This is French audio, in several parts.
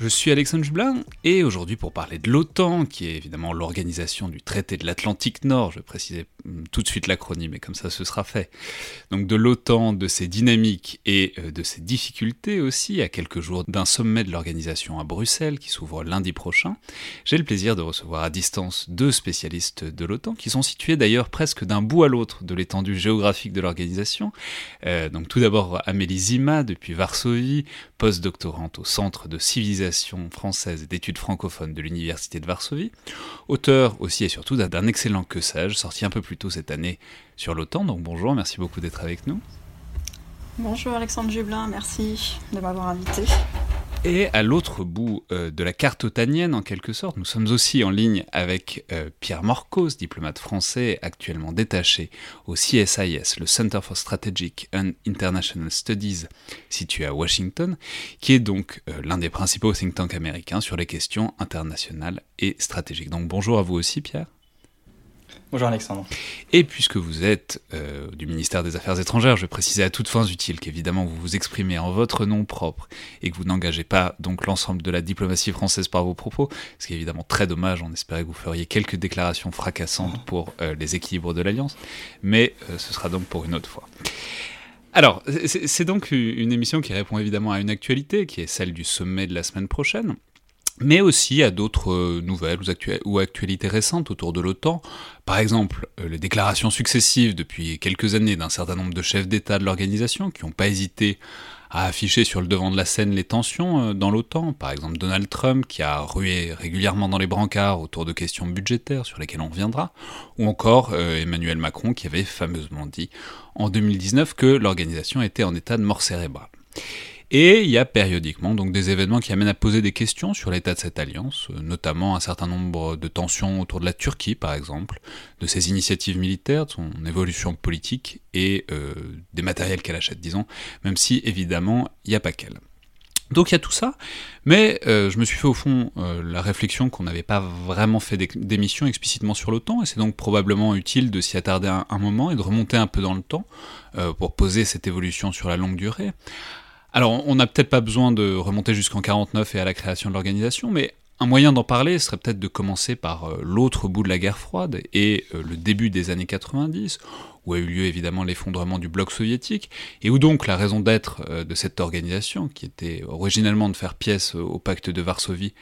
Je suis Alexandre Jublin et aujourd'hui pour parler de l'OTAN, qui est évidemment l'organisation du traité de l'Atlantique Nord, je préciser hum, tout de suite l'acronyme, mais comme ça ce sera fait. Donc de l'OTAN, de ses dynamiques et euh, de ses difficultés aussi, à quelques jours d'un sommet de l'organisation à Bruxelles qui s'ouvre lundi prochain, j'ai le plaisir de recevoir à distance deux spécialistes de l'OTAN, qui sont situés d'ailleurs presque d'un bout à l'autre de l'étendue géographique de l'organisation. Euh, donc tout d'abord Amélie Zima depuis Varsovie, post-doctorante au Centre de civilisation française d'études francophones de l'Université de Varsovie, auteur aussi et surtout d'un excellent que sage, sorti un peu plus tôt cette année sur l'OTAN. Donc bonjour, merci beaucoup d'être avec nous. Bonjour Alexandre Jublin, merci de m'avoir invité. Et à l'autre bout euh, de la carte otanienne, en quelque sorte, nous sommes aussi en ligne avec euh, Pierre Morcos, diplomate français actuellement détaché au CSIS, le Center for Strategic and International Studies, situé à Washington, qui est donc euh, l'un des principaux think tanks américains sur les questions internationales et stratégiques. Donc bonjour à vous aussi, Pierre. Bonjour Alexandre. Et puisque vous êtes euh, du ministère des Affaires étrangères, je vais préciser à toutes fins utiles qu'évidemment vous vous exprimez en votre nom propre et que vous n'engagez pas donc l'ensemble de la diplomatie française par vos propos, ce qui est évidemment très dommage. On espérait que vous feriez quelques déclarations fracassantes pour euh, les équilibres de l'Alliance, mais euh, ce sera donc pour une autre fois. Alors, c'est donc une émission qui répond évidemment à une actualité, qui est celle du sommet de la semaine prochaine mais aussi à d'autres euh, nouvelles ou, actualités récentes autour de l'OTAN. Par exemple, euh, les déclarations successives depuis quelques années d'un certain nombre de chefs d'État de l'organisation qui n'ont pas hésité à afficher sur le devant de la scène les tensions euh, dans l'OTAN. Par exemple, Donald Trump qui a rué régulièrement dans les brancards autour de questions budgétaires sur lesquelles on reviendra, ou encore Emmanuel Macron qui avait fameusement dit en 2019 que l'organisation était en état de mort cérébrale. Et il y a périodiquement donc des événements qui amènent à poser des questions sur l'état de cette alliance, euh, notamment un certain nombre de tensions autour de la Turquie par exemple, de ses initiatives militaires, de son évolution politique et euh, des matériels qu'elle achète, disons, même si évidemment il n'y a pas qu'elle. Donc il y a tout ça, mais euh, je me suis fait au fond la réflexion qu'on n'avait pas vraiment fait d'émission explicitement sur l'OTAN, et c'est donc probablement utile de s'y attarder un, un, moment et de remonter un peu dans le temps pour poser cette évolution sur la longue durée. Alors, on n'a peut-être pas besoin de remonter jusqu'en 49 et à la création de l'organisation, mais un moyen d'en parler serait peut-être de commencer par euh, l'autre bout de la guerre froide et euh, le début des années 90, où a eu lieu évidemment l'effondrement du bloc soviétique, et où donc la raison d'être euh, de cette organisation, qui était originellement de faire pièce au pacte de Varsovie,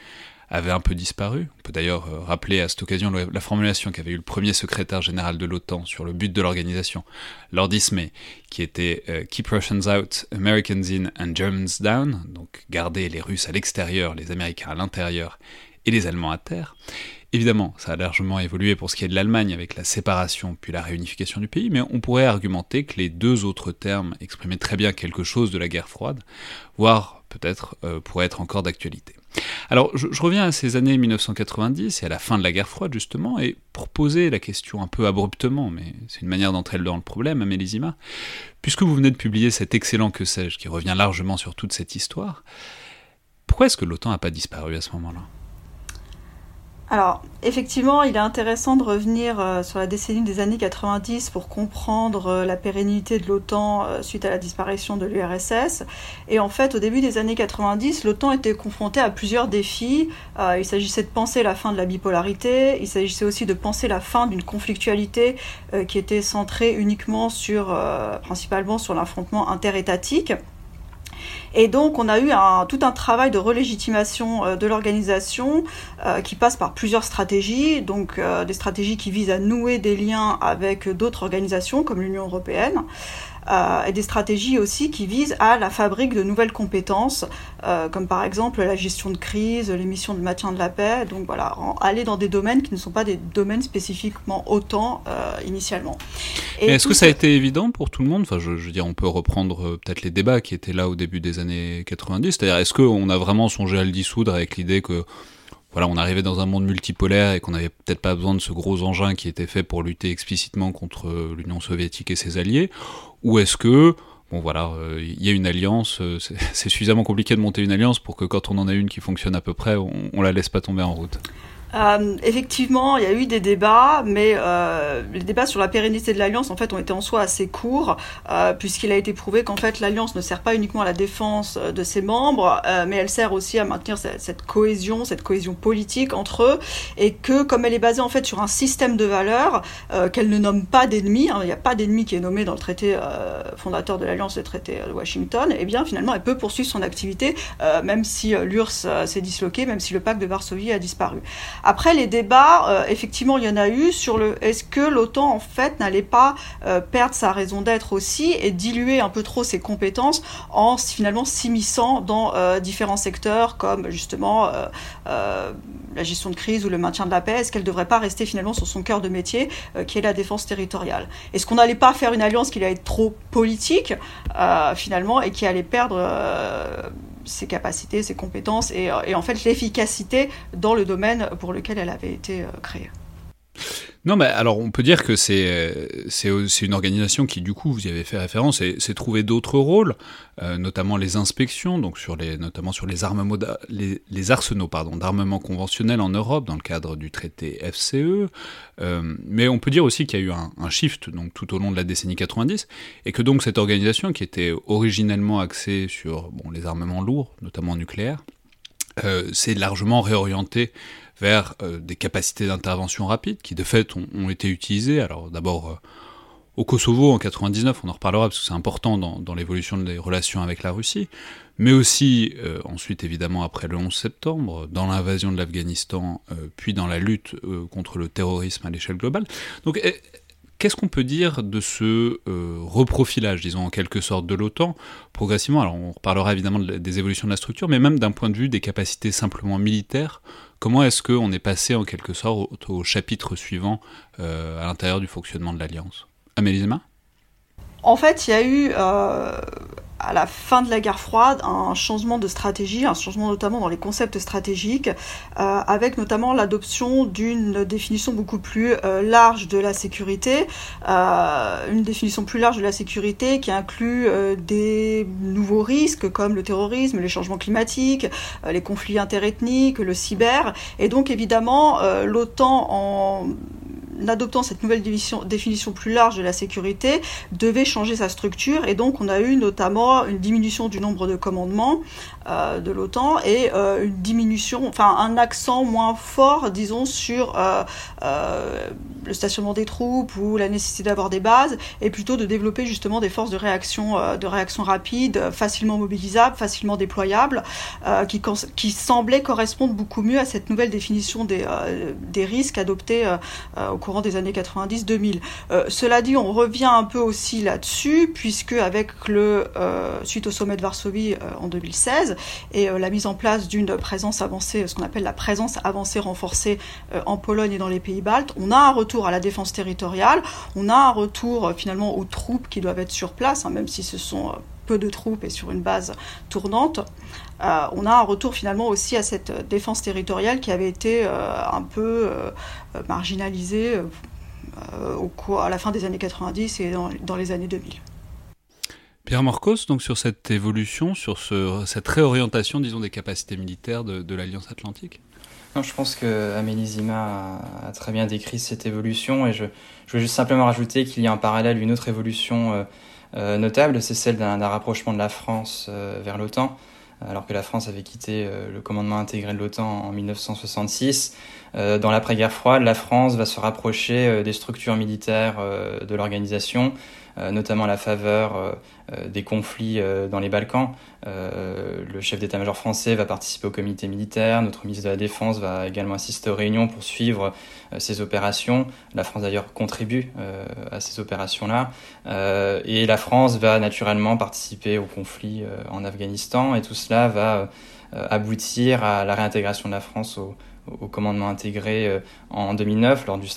avait un peu disparu. On peut d'ailleurs euh, rappeler à cette occasion la formulation qu'avait eu le premier secrétaire général de l'OTAN sur le but de l'organisation, Lord Ismay, qui était euh, Keep Russians out, Americans in and Germans down, donc garder les Russes à l'extérieur, les Américains à l'intérieur et les Allemands à terre. Évidemment, ça a largement évolué pour ce qui est de l'Allemagne avec la séparation puis la réunification du pays, mais on pourrait argumenter que les deux autres termes exprimaient très bien quelque chose de la guerre froide, voire peut-être euh, pourraient être encore d'actualité. Alors, je, reviens à ces années 1990 et à la fin de la guerre froide, justement, et pour poser la question un peu abruptement, mais c'est une manière d'entrer dans le problème, Amélie Zima, puisque vous venez de publier cet excellent Que sais-je, qui revient largement sur toute cette histoire, pourquoi est-ce que l'OTAN n'a pas disparu à ce moment-là? Alors, effectivement, il est intéressant de revenir euh, sur la décennie des années 90 pour comprendre euh, la pérennité de l'OTAN euh, suite à la disparition de l'URSS. Et en fait, au début des années 90, l'OTAN était confrontée à plusieurs défis. il s'agissait de penser la fin de la bipolarité, il s'agissait aussi de penser la fin d'une conflictualité qui était centrée uniquement sur, principalement sur l'affrontement interétatique. Et donc, on a eu tout un travail de relégitimation euh, de l'organisation euh, qui passe par plusieurs stratégies, donc euh, des stratégies qui visent à nouer des liens avec d'autres organisations comme l'Union européenne. Euh, et des stratégies aussi qui visent à la fabrique de nouvelles compétences, euh, comme par exemple la gestion de crise, les missions de maintien de la paix. Donc voilà, aller dans des domaines qui ne sont pas des domaines spécifiquement autant euh, initialement. Est-ce que ça a été évident pour tout le monde? Enfin, je, je, veux dire, on peut reprendre peut-être les débats qui étaient là au début des années 90. C'est-à-dire, est-ce qu'on a vraiment songé à le dissoudre avec l'idée que voilà, on arrivait dans un monde multipolaire et qu'on n'avait peut-être pas besoin de ce gros engin qui était fait pour lutter explicitement contre l'Union soviétique et ses alliés? Ou est-ce que, bon voilà, euh, il y a une alliance, euh, c'est suffisamment compliqué de monter une alliance pour que quand on en a une qui fonctionne à peu près, on, on la laisse pas tomber en route euh, effectivement, il y a eu des débats, mais euh, les débats sur la pérennité de l'alliance, en fait, ont été en soi assez courts, euh, puisqu'il a été prouvé qu'en fait, l'alliance ne sert pas uniquement à la défense euh, de ses membres, euh, mais elle sert aussi à maintenir cette, cohésion, cette cohésion politique entre eux, et que comme elle est basée en fait sur un système de valeurs euh, qu'elle ne nomme pas d'ennemis, hein, il n'y a pas d'ennemi qui est nommé dans le traité fondateur de l'alliance, le traité de Washington, et eh bien finalement, elle peut poursuivre son activité, même si l'URSS s'est disloqué, même si le pacte de Varsovie a disparu. Après, les débats, euh, effectivement, il y en a eu sur le est-ce que l'OTAN, en fait, n'allait pas euh, perdre sa raison d'être aussi et diluer un peu trop ses compétences en finalement s'immisçant dans euh, différents secteurs comme justement la gestion de crise ou le maintien de la paix? Est-ce qu'elle ne devrait pas rester finalement sur son cœur de métier, qui est la défense territoriale? Est-ce qu'on n'allait pas faire une alliance qui allait être trop politique, finalement, et qui allait perdre ses capacités, ses compétences et, euh, et en fait l'efficacité dans le domaine pour lequel elle avait été euh, créée. Non, mais alors on peut dire que c'est une organisation qui, du coup, vous y avez fait référence, s'est trouvé d'autres rôles, euh, notamment les inspections, donc sur les, notamment sur les, armements, les, arsenaux d'armement conventionnels en Europe dans le cadre du traité FCE. Euh, mais on peut dire aussi qu'il y a eu un, shift tout au long de la décennie 90 et que donc cette organisation qui était originellement axée sur les armements lourds, notamment nucléaires, euh, s'est largement réorientée vers euh, des capacités d'intervention rapide qui de fait ont, été utilisées. Alors d'abord euh, au Kosovo en 99, on en reparlera parce que c'est important dans, l'évolution des relations avec la Russie, mais aussi euh, ensuite évidemment après le 11 septembre, dans l'invasion de l'Afghanistan, puis dans la lutte contre le terrorisme à l'échelle globale. Donc eh, Qu'est-ce qu'on peut dire de ce reprofilage, disons en quelque sorte, de l'OTAN progressivement? Alors on reparlera évidemment des évolutions de la structure, mais même d'un point de vue des capacités simplement militaires, comment est-ce qu'on est passé en quelque sorte au, chapitre suivant euh, à l'intérieur du fonctionnement de l'Alliance? Amélie Zema? En fait, il y a eu euh, à la fin de la guerre froide un changement de stratégie, un changement notamment dans les concepts stratégiques, euh, avec notamment l'adoption d'une définition beaucoup plus euh, large de la sécurité, une définition plus large de la sécurité qui inclut des nouveaux risques comme le terrorisme, les changements climatiques, les conflits interethniques, le cyber, et donc évidemment l'OTAN en adoptant cette nouvelle définition, plus large de la sécurité, devait changer sa structure. Et donc on a eu notamment une diminution du nombre de commandements euh, de l'OTAN et euh, une diminution, enfin un accent moins fort, disons, sur euh, le stationnement des troupes ou la nécessité d'avoir des bases et plutôt de développer justement des forces de réaction, de réaction rapide, facilement mobilisables, facilement déployables, qui, semblaient correspondre beaucoup mieux à cette nouvelle définition des, des risques adoptés au des années 90-2000. Euh, cela dit, on revient un peu aussi là-dessus, puisque avec le euh, suite au sommet de Varsovie euh, en 2016 et la mise en place d'une présence avancée, ce qu'on appelle la présence avancée renforcée en Pologne et dans les pays baltes, on a un retour à la défense territoriale, on a un retour finalement aux troupes qui doivent être sur place, hein, même si ce sont peu de troupes et sur une base tournante, euh, on a un retour finalement aussi à cette défense territoriale qui avait été euh, un peu euh, marginalisée au cours, à la fin des années 90 et dans, dans les années 2000. Pierre Morcos, donc sur cette évolution, sur ce, cette réorientation, disons, des capacités militaires de, de l'Alliance Atlantique? Non, je pense que Amélie Zima a, très bien décrit cette évolution et je, je veux juste simplement rajouter qu'il y a en parallèle une autre évolution notable, c'est celle d'un rapprochement de la France vers l'OTAN alors que la France avait quitté le commandement intégré de l'OTAN en 1966. dans l'après-guerre froide, la France va se rapprocher des structures militaires de l'organisation, euh, notamment à la faveur euh, euh, des conflits dans les Balkans. le chef d'état-major français va participer au comité militaire, notre ministre de la Défense va également assister aux réunions pour suivre ces opérations. La France d'ailleurs contribue à ces opérations-là. et la France va naturellement participer au conflit en Afghanistan et tout cela va aboutir à la réintégration de la France au, au commandement intégré euh, en 2009 lors du,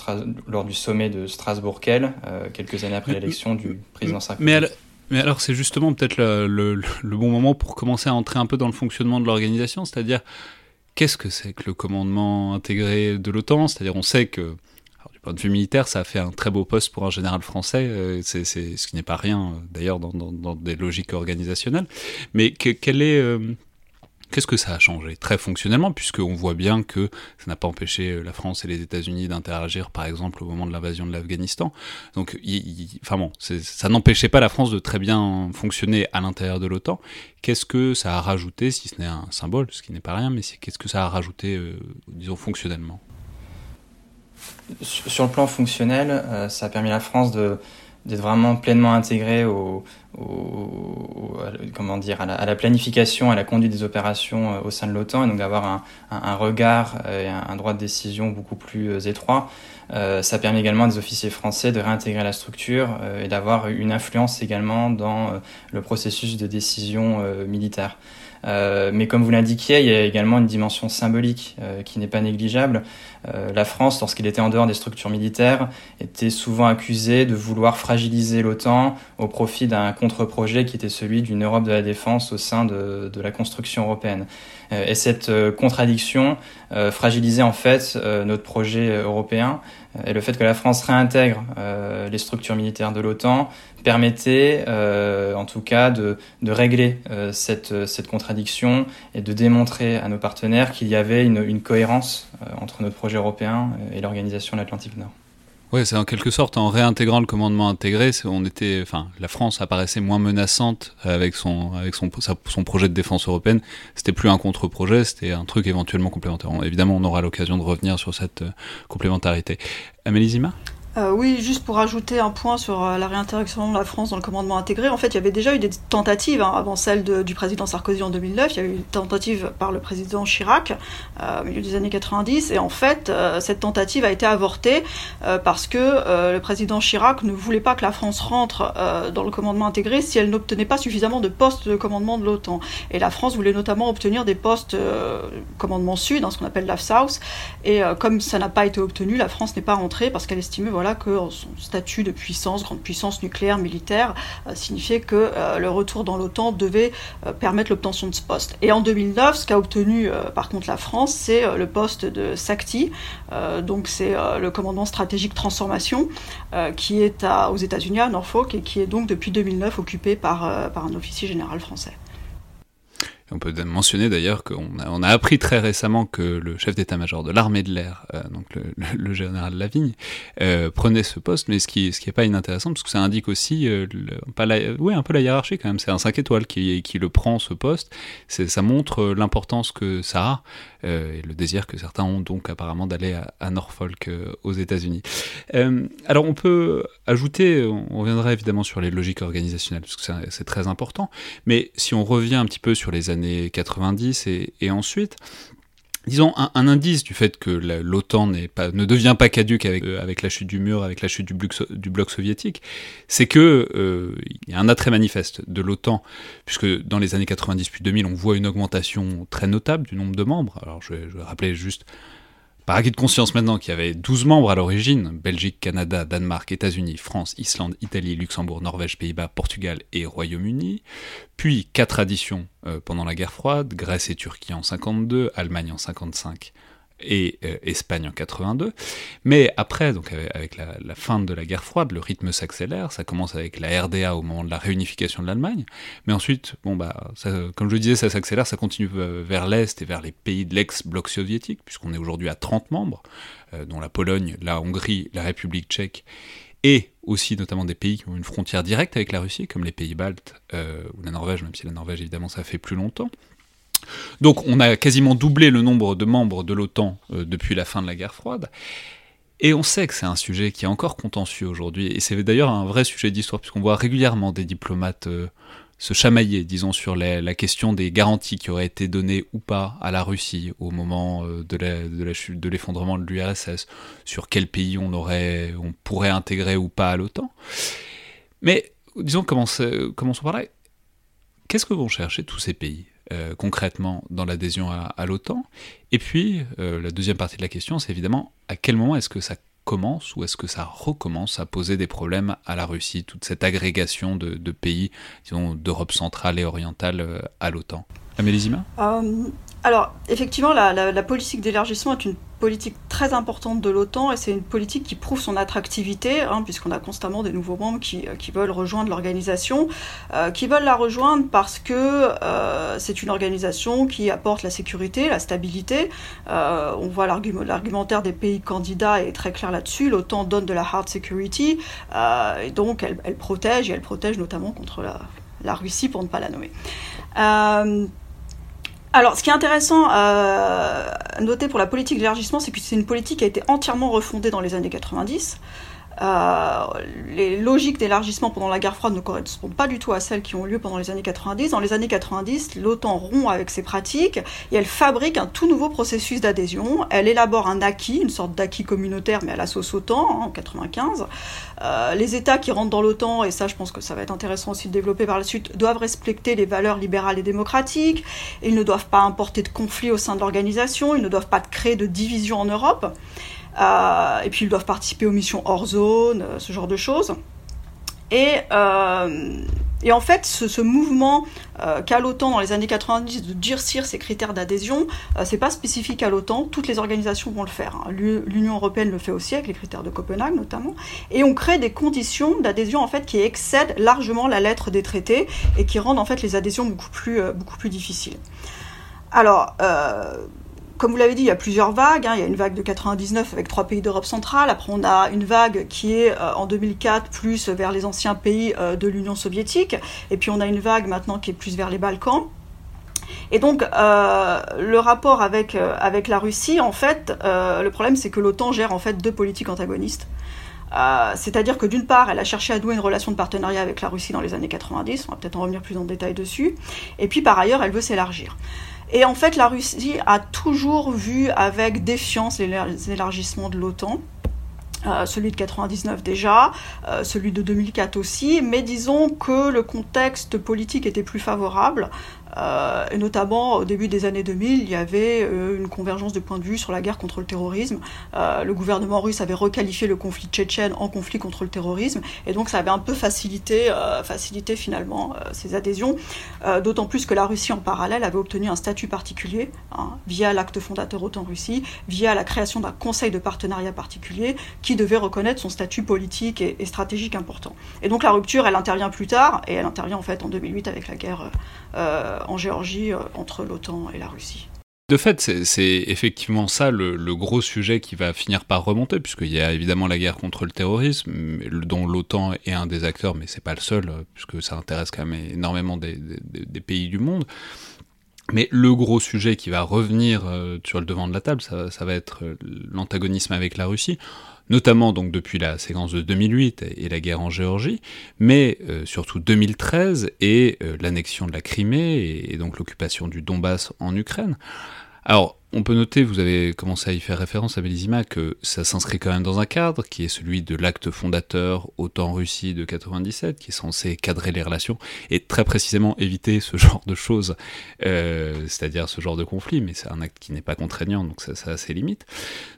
lors du sommet de Strasbourg-Quelle, euh, quelques années après l'élection du président Sarkozy. Mais, mais alors c'est justement peut-être le, le, bon moment pour commencer à entrer un peu dans le fonctionnement de l'organisation, c'est-à-dire qu'est-ce que c'est que le commandement intégré de l'OTAN? C'est-à-dire on sait que du point de vue militaire, ça a fait un très beau poste pour un général français, euh, c'est, ce qui n'est pas rien d'ailleurs dans, dans, des logiques organisationnelles. Mais que, quel est Qu'est-ce que ça a changé Très fonctionnellement, puisqu'on voit bien que ça n'a pas empêché euh, la France et les États-Unis d'interagir, par exemple, au moment de l'invasion de l'Afghanistan. Donc, enfin bon, ça n'empêchait pas la France de très bien fonctionner à l'intérieur de l'OTAN. Qu'est-ce que ça a rajouté, si ce n'est un symbole, ce qui n'est pas rien, mais qu'est-ce que ça a rajouté, euh, disons, fonctionnellement? Sur le plan fonctionnel, euh, ça a permis à la France de d'être vraiment pleinement intégré au, comment dire, à la, planification, à la conduite des opérations euh, au sein de l'OTAN, et donc d'avoir un, un, regard et un, droit de décision beaucoup plus euh, étroit. Euh, ça permet également à des officiers français de réintégrer la structure et d'avoir une influence également dans le processus de décision militaire. Euh, mais comme vous l'indiquiez, il y a également une dimension symbolique euh, qui n'est pas négligeable. Euh, la France, lorsqu'il était en dehors des structures militaires, était souvent accusée de vouloir fragiliser l'OTAN au profit d'un contre-projet qui était celui d'une Europe de la défense au sein de, de la construction européenne. et cette contradiction fragilisait en fait notre projet européen et le fait que la France réintègre les structures militaires de l'OTAN permettait euh, en tout cas de, régler euh, cette, contradiction et de démontrer à nos partenaires qu'il y avait une, une cohérence euh, entre notre projet européen et l'organisation de l'Atlantique Nord. Oui, c'est en quelque sorte en réintégrant le commandement intégré, on était, enfin, la France apparaissait moins menaçante avec son avec son projet de défense européenne. C'était plus un contre-projet, c'était un truc éventuellement complémentaire. évidemment, on aura l'occasion de revenir sur cette complémentarité. Amélie Zima euh, oui, juste pour ajouter un point sur euh, la réinteraction de la France dans le commandement intégré, en fait, il y avait déjà eu des tentatives hein, avant celle du président Sarkozy en 2009. Il y a eu une tentative par le président Chirac euh, au milieu des années 90, et en fait, cette tentative a été avortée parce que le président Chirac ne voulait pas que la France rentre dans le commandement intégré si elle n'obtenait pas suffisamment de postes de commandement de l'OTAN. Et la France voulait notamment obtenir des postes commandement sud, hein, ce qu'on appelle l'AF South, et comme ça n'a pas été obtenu, la France n'est pas rentrée parce qu'elle estimait voilà que son statut de puissance, grande puissance nucléaire, militaire, euh, signifiait que euh, le retour dans l'OTAN devait euh, permettre l'obtention de ce poste. Et en 2009, ce qu'a obtenu par contre la France, c'est le poste de SACTI, donc c'est le commandement stratégique transformation, qui est aux États-Unis, à Norfolk, et qui est donc depuis 2009 occupé par, par un officier général français. On peut mentionner d'ailleurs qu'on a, appris très récemment que le chef d'état-major de l'armée de l'air, euh, donc le, général Lavigne, euh, prenait ce poste, mais ce qui, ce qui est pas inintéressant, parce que ça indique aussi euh, ouais, un peu la hiérarchie quand même. C'est un 5 étoiles qui, le prend, ce poste. Ça montre l'importance que ça a et le désir que certains ont donc apparemment d'aller à, Norfolk aux États-Unis. alors on peut ajouter, on reviendra évidemment sur les logiques organisationnelles, parce que c'est très important, mais si on revient un petit peu sur les années 90 et, ensuite. Disons un, indice du fait que l'OTAN ne devient pas caduque avec, euh, avec la chute du mur, avec la chute du bloc, soviétique, c'est que euh, y a un attrait manifeste de l'OTAN, puisque dans les années 90 puis 2000, on voit une augmentation très notable du nombre de membres. Alors je je vais rappeler juste par acquis de conscience maintenant qu'il y avait 12 membres à l'origine, Belgique, Canada, Danemark, États-Unis, France, Islande, Italie, Luxembourg, Norvège, Pays-Bas, Portugal et Royaume-Uni, puis 4 additions euh, pendant la guerre froide, Grèce et Turquie en 52, Allemagne en 55 et euh, Espagne en 82. Mais après, donc avec la, fin de la guerre froide, le rythme s'accélère. Ça commence avec la RDA au moment de la réunification de l'Allemagne. Mais ensuite, bon bah, comme je le disais, ça s'accélère, ça continue euh, vers l'est et vers les pays de l'ex-bloc soviétique, puisqu'on est aujourd'hui à 30 membres, euh, dont la Pologne, la Hongrie, la République tchèque et aussi notamment des pays qui ont une frontière directe avec la Russie, comme les pays baltes ou la Norvège, même si la Norvège évidemment ça fait plus longtemps. Donc on a quasiment doublé le nombre de membres de l'OTAN euh, depuis la fin de la guerre froide. Et on sait que c'est un sujet qui est encore contentieux aujourd'hui, et c'est d'ailleurs un vrai sujet d'histoire, puisqu'on voit régulièrement des diplomates euh, se chamailler, disons, sur la question des garanties qui auraient été données ou pas à la Russie au moment euh, de, de l'effondrement de l'URSS, sur quel pays on, aurait, on pourrait intégrer ou pas à l'OTAN. Mais disons, commençons par là. Qu'est-ce que vont chercher tous ces pays? Euh, concrètement dans l'adhésion à, l'OTAN. Et puis, euh, la deuxième partie de la question, c'est évidemment à quel moment est-ce que ça commence ou est-ce que ça recommence à poser des problèmes à la Russie, toute cette agrégation de, pays, disons, d'Europe centrale et orientale euh, à l'OTAN? Amélie Zima? Alors, effectivement, la politique d'élargissement est une politique très importante de l'OTAN et c'est une politique qui prouve son attractivité, hein, puisqu'on a constamment des nouveaux membres qui, euh, qui veulent rejoindre l'organisation, euh, qui veulent la rejoindre parce que euh, c'est une organisation qui apporte la sécurité, la stabilité. on voit l'argumentaire des pays candidats est très clair là-dessus. L'OTAN donne de la hard security et donc elle, protège et elle protège notamment contre la, la Russie pour ne pas la nommer. Alors, ce qui est intéressant à noter pour la politique d'élargissement, c'est que c'est une politique qui a été entièrement refondée dans les années 90. Euh, les logiques d'élargissement pendant la guerre froide ne correspondent pas du tout à celles qui ont lieu pendant les années 90. Dans les années 90, l'OTAN rompt avec ses pratiques et elle fabrique un tout nouveau processus d'adhésion. Elle élabore un acquis, une sorte d'acquis communautaire, mais à la sauce OTAN, hein, en 95. Euh, les États qui rentrent dans l'OTAN, et ça je pense que ça va être intéressant aussi de développer par la suite, doivent respecter les valeurs libérales et démocratiques. Ils ne doivent pas importer de conflits au sein de l'organisation, ils ne doivent pas créer de divisions en Europe. Euh, et puis ils doivent participer aux missions hors zone, euh, ce genre de choses. Et, euh, en fait, ce, mouvement qu'a l'OTAN dans les années 90 de durcir ses critères d'adhésion, c'est pas spécifique à l'OTAN, toutes les organisations vont le faire. Hein. L'Union européenne le fait aussi avec les critères de Copenhague notamment, et on crée des conditions d'adhésion en fait qui excèdent largement la lettre des traités et qui rendent en fait les adhésions beaucoup plus, beaucoup plus difficiles. Alors, comme vous l'avez dit, il y a plusieurs vagues. Hein. Il y a une vague de 99 avec trois pays d'Europe centrale. Après, on a une vague qui est euh, en 2004 plus vers les anciens pays euh, de l'Union soviétique. Et puis, on a une vague maintenant qui est plus vers les Balkans. Et donc, euh, le rapport avec, la Russie, en fait, le problème, c'est que l'OTAN gère en fait deux politiques antagonistes. C'est-à-dire que d'une part, elle a cherché à nouer une relation de partenariat avec la Russie dans les années 90, on va peut-être en revenir plus en détail dessus, et puis par ailleurs, elle veut s'élargir. Et en fait, la Russie a toujours vu avec défiance les élargissements de l'OTAN. Euh, celui de 99 déjà, euh, celui de 2004 aussi, mais disons que le contexte politique était plus favorable. Euh, et notamment au début des années 2000, il y avait euh, une convergence de points de vue sur la guerre contre le terrorisme. Euh, le gouvernement russe avait requalifié le conflit tchétchène en conflit contre le terrorisme, et donc ça avait un peu facilité, facilité finalement ces adhésions. D'autant plus que la Russie en parallèle avait obtenu un statut particulier hein, via l'acte fondateur OTAN-Russie, via la création d'un conseil de partenariat particulier qui devait reconnaître son statut politique et, et, stratégique important. Et donc la rupture, elle intervient plus tard, et elle intervient en fait en 2008 avec la guerre en Géorgie euh, entre l'OTAN et la Russie. De fait, c'est effectivement ça le, gros sujet qui va finir par remonter, puisqu'il y a évidemment la guerre contre le terrorisme, dont l'OTAN est un des acteurs, mais c'est pas le seul, puisque ça intéresse quand même énormément des, pays du monde. Mais le gros sujet qui va revenir euh, sur le devant de la table, ça, va être euh, l'antagonisme avec la Russie notamment donc depuis la séquence de 2008 et la guerre en Géorgie, mais euh, surtout 2013 et l'annexion de la Crimée et, donc l'occupation du Donbass en Ukraine. Alors, on peut noter, vous avez commencé à y faire référence à Belizima, que ça s'inscrit quand même dans un cadre qui est celui de l'acte fondateur OTAN-Russie de 97, qui est censé cadrer les relations et très précisément éviter ce genre de choses, euh, c'est-à-dire ce genre de conflit, mais c'est un acte qui n'est pas contraignant, donc ça, ça a ses limites.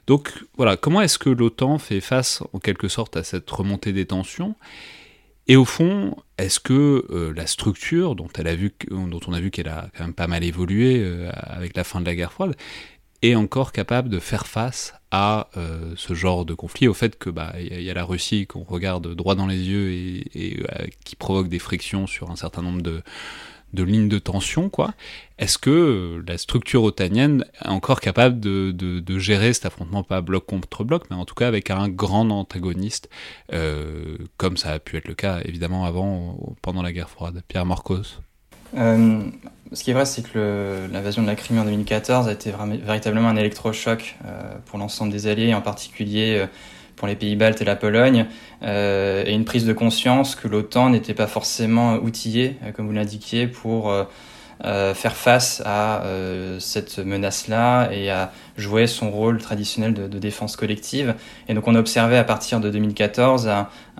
Donc voilà, comment est-ce que l'OTAN fait face en quelque sorte à cette remontée des tensions? Et au fond, est-ce que euh, la structure dont, on a vu qu'elle a quand même pas mal évolué euh, avec la fin de la guerre froide, est encore capable de faire face à euh, ce genre de conflit, au fait que bah il y, a la Russie qu'on regarde droit dans les yeux et, qui provoque des frictions sur un certain nombre de, de lignes de tension, quoi. Est-ce que la structure otanienne est encore capable de, de, gérer cet affrontement pas bloc contre bloc, mais en tout cas avec un grand antagoniste, euh, comme ça a pu être le cas évidemment avant, pendant la guerre froide? Pierre Marcos euh, ce qui est vrai, c'est que l'invasion de la Crimée en 2014 a été véritablement un électrochoc euh, pour l'ensemble des alliés, en particulier euh, pour les pays baltes et la Pologne, et une prise de conscience que l'OTAN n'était pas forcément outillée, comme vous l'indiquiez, pour euh, faire face à euh, cette menace-là et à jouer son rôle traditionnel de, défense collective. Et donc on a observé à partir de 2014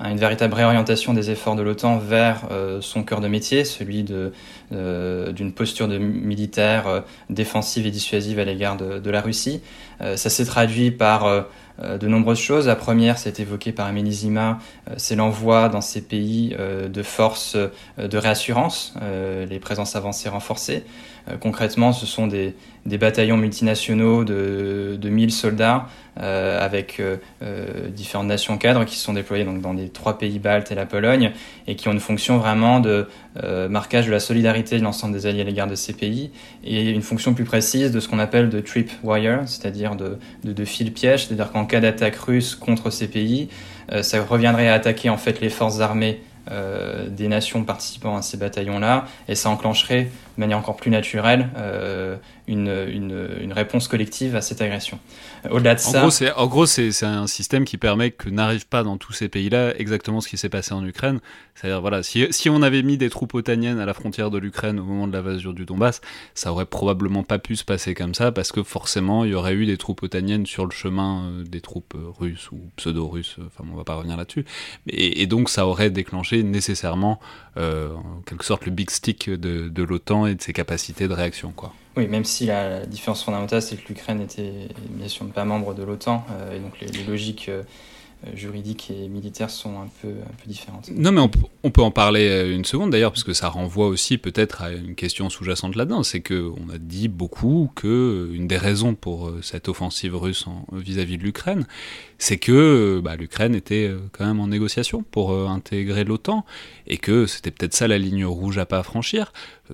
une véritable réorientation des efforts de l'OTAN vers euh, son cœur de métier, celui d'une posture militaire défensive et dissuasive à l'égard de, la Russie. ça s'est traduit par euh, de nombreuses choses. La première, c'est évoqué par Amélie Zima, euh, c'est l'envoi dans ces pays euh, de forces de réassurance, les présences avancées renforcées. Concrètement, ce sont des, des bataillons multinationaux de, de 1000 soldats euh, avec euh, euh, différentes nations cadres qui sont déployées donc, dans les trois pays baltes et la Pologne et qui ont une fonction vraiment de marquage de la solidarité de l'ensemble des alliés à l'égard de ces pays et une fonction plus précise de ce qu'on appelle de trip wire, c'est-à-dire de, de, de fil piège, c'est-à-dire qu'en cas d'attaque russe contre ces pays, ça reviendrait à attaquer en fait les forces armées euh, des nations participant à ces bataillons-là, et ça enclencherait de manière encore plus naturelle euh, une, une, une, réponse collective à cette agression. Euh, au-delà de ça... en gros, c'est un système qui permet que n'arrive pas dans tous ces pays-là exactement ce qui s'est passé en Ukraine. C'est-à-dire, voilà, si, si, on avait mis des troupes otaniennes à la frontière de l'Ukraine au moment de l'invasion du Donbass, ça aurait probablement pas pu se passer comme ça, parce que forcément, il y aurait eu des troupes otaniennes sur le chemin des troupes russes ou pseudo-russes, enfin, on va pas revenir là-dessus. Et, et donc, ça aurait déclenché nécessairement euh, en quelque sorte le big stick de, de l'OTAN et de ses capacités de réaction. Quoi. Oui, même si la, différence fondamentale, c'est que l'Ukraine était bien sûr pas membre de l'OTAN, euh, et donc les, logiques euh, juridiques et militaires sont un peu, un peu différentes. Non, mais on, on, peut en parler une seconde d'ailleurs, parce que ça renvoie aussi peut-être à une question sous-jacente là-dedans. C'est qu'on a dit beaucoup que une des raisons pour cette offensive russe vis-à-vis -vis de l'Ukraine, c'est que bah, l'Ukraine était euh, quand même en négociation pour euh, intégrer l'OTAN et que c'était peut-être ça la ligne rouge à pas franchir.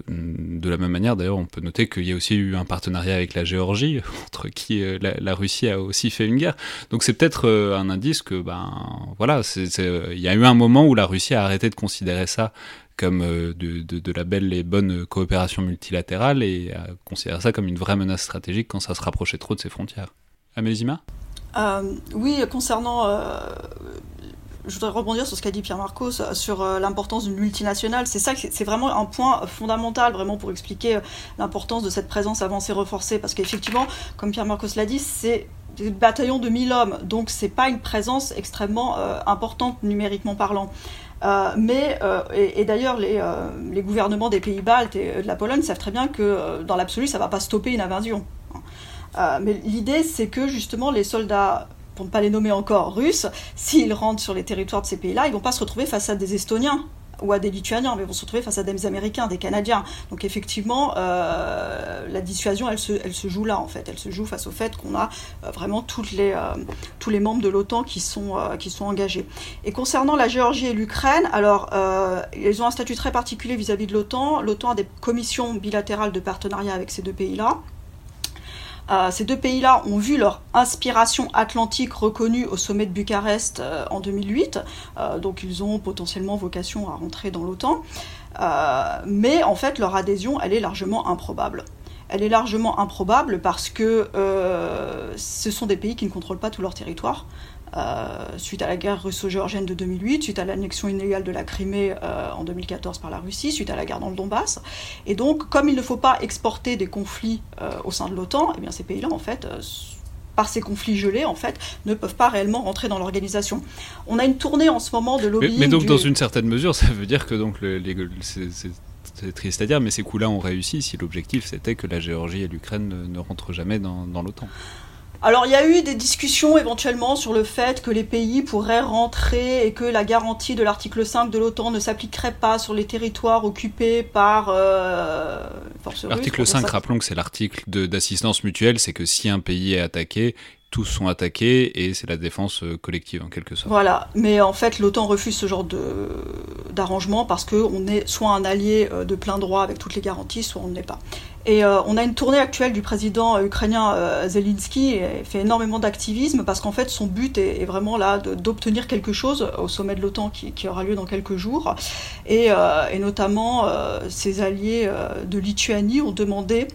Euh, de la même manière, d'ailleurs, on peut noter qu'il y a aussi eu un partenariat avec la Géorgie, entre qui la, Russie a aussi fait une guerre. Donc c'est peut-être un indice que, ben voilà, il y a eu un moment où la Russie a arrêté de considérer ça comme de, la belle et bonne coopération multilatérale et a considéré ça comme une vraie menace stratégique quand ça se rapprochait trop de ses frontières. Amésima euh, oui, concernant euh, je voudrais rebondir sur ce qu'a dit Pierre Marcos euh, sur l'importance d'une multinationale. C'est ça, c'est vraiment un point fondamental vraiment pour expliquer l'importance de cette présence avancée renforcée, parce qu'effectivement, comme Pierre Marcos l'a dit, c'est des bataillons de 1000 hommes, donc c'est pas une présence extrêmement importante numériquement parlant. mais et, d'ailleurs les, les, gouvernements des pays baltes et de la Pologne savent très bien que dans l'absolu ça va pas stopper une invasion. Euh, mais l'idée, c'est que justement les soldats, pour ne pas les nommer encore russes, s'ils rentrent sur les territoires de ces pays-là, ils vont pas se retrouver face à des Estoniens ou à des Lituaniens, mais vont se retrouver face à des Américains, des Canadiens. Donc effectivement, euh, la dissuasion, elle se, joue là, en fait. Elle se joue face au fait qu'on a euh, vraiment tous les membres de l'OTAN qui, sont engagés. Et concernant la Géorgie et l'Ukraine, alors, ils ont un statut très particulier vis-à-vis -vis de l'OTAN. L'OTAN a des commissions bilatérales de partenariat avec ces deux pays-là. Euh, ces deux pays-là ont vu leur inspiration atlantique reconnue au sommet de Bucarest euh, en 2008, euh, donc ils ont potentiellement vocation à rentrer dans l'OTAN, mais en fait leur adhésion, elle est largement improbable. Elle est largement improbable parce que ce sont des pays qui ne contrôlent pas tout leur territoire. Euh, suite à la guerre russo-géorgienne de 2008, suite à l'annexion illégale de la Crimée euh, en 2014 par la Russie, suite à la guerre dans le Donbass. Et donc, comme il ne faut pas exporter des conflits euh, au sein de l'OTAN, eh bien ces pays-là, en fait, par ces conflits gelés, en fait, ne peuvent pas réellement rentrer dans l'organisation. On a une tournée en ce moment de lobbying. Mais, donc, dans une certaine mesure, ça veut dire que donc les, c'est triste à dire, mais ces coups-là ont réussi si l'objectif c'était que la Géorgie et l'Ukraine ne, ne, rentrent jamais dans, dans l'OTAN. Alors il y a eu des discussions éventuellement sur le fait que les pays pourraient rentrer et que la garantie de l'article 5 de l'OTAN ne s'appliquerait pas sur les territoires occupés par euh, L'article 5, rappelons que c'est l'article d'assistance mutuelle, c'est que si un pays est attaqué, tous sont attaqués et c'est la défense euh, collective en quelque sorte. Voilà, mais en fait l'OTAN refuse ce genre d'arrangement parce qu'on est soit un allié euh, de plein droit avec toutes les garanties, soit on ne l'est pas. Et euh, on a une tournée actuelle du président ukrainien Zelensky et fait énormément d'activisme parce qu'en fait son but est, vraiment là d'obtenir quelque chose au sommet de l'OTAN qui, aura lieu dans quelques jours. Et notamment ses alliés de Lituanie ont demandé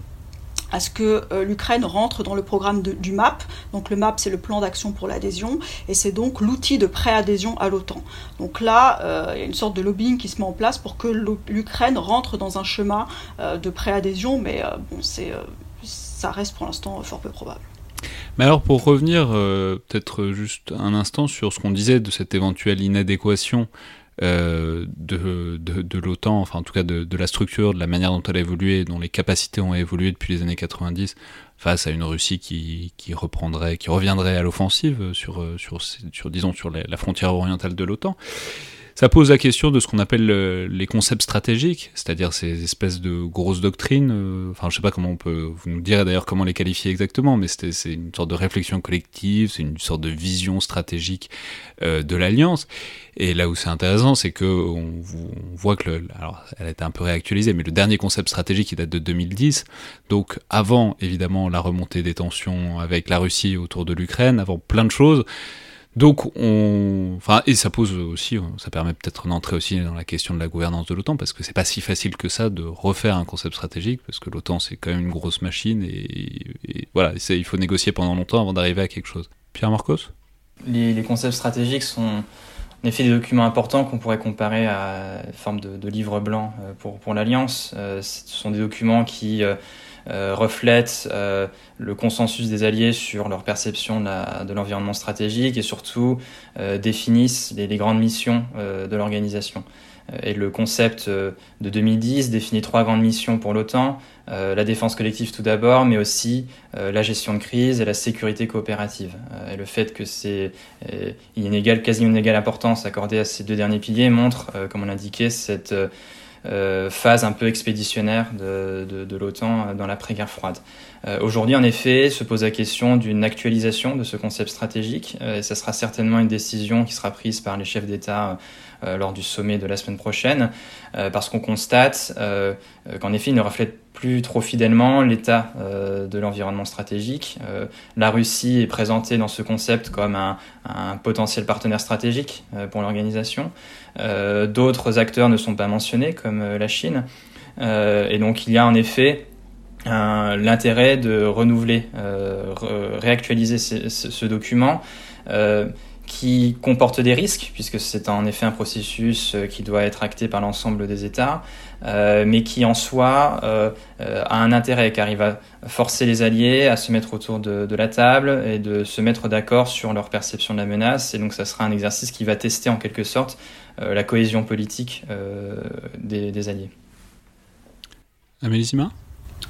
à ce que euh, l'Ukraine rentre dans le programme du MAP. Donc le MAP, c'est le plan d'action pour l'adhésion, et c'est donc l'outil de préadhésion à l'OTAN. Donc là, euh, il y a une sorte de lobbying qui se met en place pour que l'Ukraine rentre dans un chemin euh, de préadhésion, mais bon, ça reste pour l'instant fort peu probable. Mais alors pour revenir peut-être juste un instant sur ce qu'on disait de cette éventuelle inadéquation euh, de, de, l'OTAN, enfin en tout cas de, de, la structure, de la manière dont elle a évolué, dont les capacités ont évolué depuis les années 90, face à une Russie qui, qui reprendrait, qui reviendrait à l'offensive sur, sur, sur, disons, sur la frontière orientale de l'OTAN. Ça pose la question de ce qu'on appelle les concepts stratégiques, c'est-à-dire ces espèces de grosses doctrines. Euh, enfin, je sais pas comment on peut. Vous nous direz d'ailleurs comment les qualifier exactement, mais c'est une sorte de réflexion collective, c'est une sorte de vision stratégique euh, de l'alliance. Et là où c'est intéressant, c'est que on, voit que, alors, elle a été un peu réactualisée, mais le dernier concept stratégique, il date de 2010. Donc, avant évidemment la remontée des tensions avec la Russie autour de l'Ukraine, avant plein de choses. Donc, on, enfin, et ça pose aussi, ça permet peut-être d'entrer aussi dans la question de la gouvernance de l'OTAN, parce que c'est pas si facile que ça de refaire un concept stratégique, parce que l'OTAN c'est quand même une grosse machine, et, voilà, il faut négocier pendant longtemps avant d'arriver à quelque chose. Pierre Marcos? Les, concepts stratégiques sont en effet des documents importants qu'on pourrait comparer à une forme de, livre blanc euh, pour, pour l'Alliance. Euh, ce sont des documents qui euh, reflètent euh, le consensus des alliés sur leur perception de l'environnement stratégique et surtout euh, définissent les, grandes missions de l'organisation. Et le concept de 2010 définit trois grandes missions pour l'OTAN, la défense collective tout d'abord, mais aussi la gestion de crise et la sécurité coopérative. et le fait que c'est il y a une quasi importance accordée à ces deux derniers piliers montre, comme on l'indiquait, cette phase un peu expéditionnaire de, l'OTAN dans l'après-guerre froide. Euh, Aujourd'hui, en effet, se pose la question d'une actualisation de ce concept stratégique, euh, et ça sera certainement une décision qui sera prise par les chefs d'État euh, lors du sommet de la semaine prochaine, parce qu'on constate qu'en effet, il ne reflète plus trop fidèlement l'état de l'environnement stratégique. la Russie est présentée dans ce concept comme un potentiel partenaire stratégique pour l'organisation. D'autres acteurs ne sont pas mentionnés, comme la Chine. et donc, il y a en effet l'intérêt de renouveler, réactualiser ce, document qui comporte des risques, puisque c'est en effet un processus euh, qui doit être acté par l'ensemble des États, euh, mais qui en soi euh, a un intérêt, car il va forcer les alliés à se mettre autour de, la table et de se mettre d'accord sur leur perception de la menace, et donc ça sera un exercice qui va tester en quelque sorte la cohésion politique des, des alliés. Amélie Sima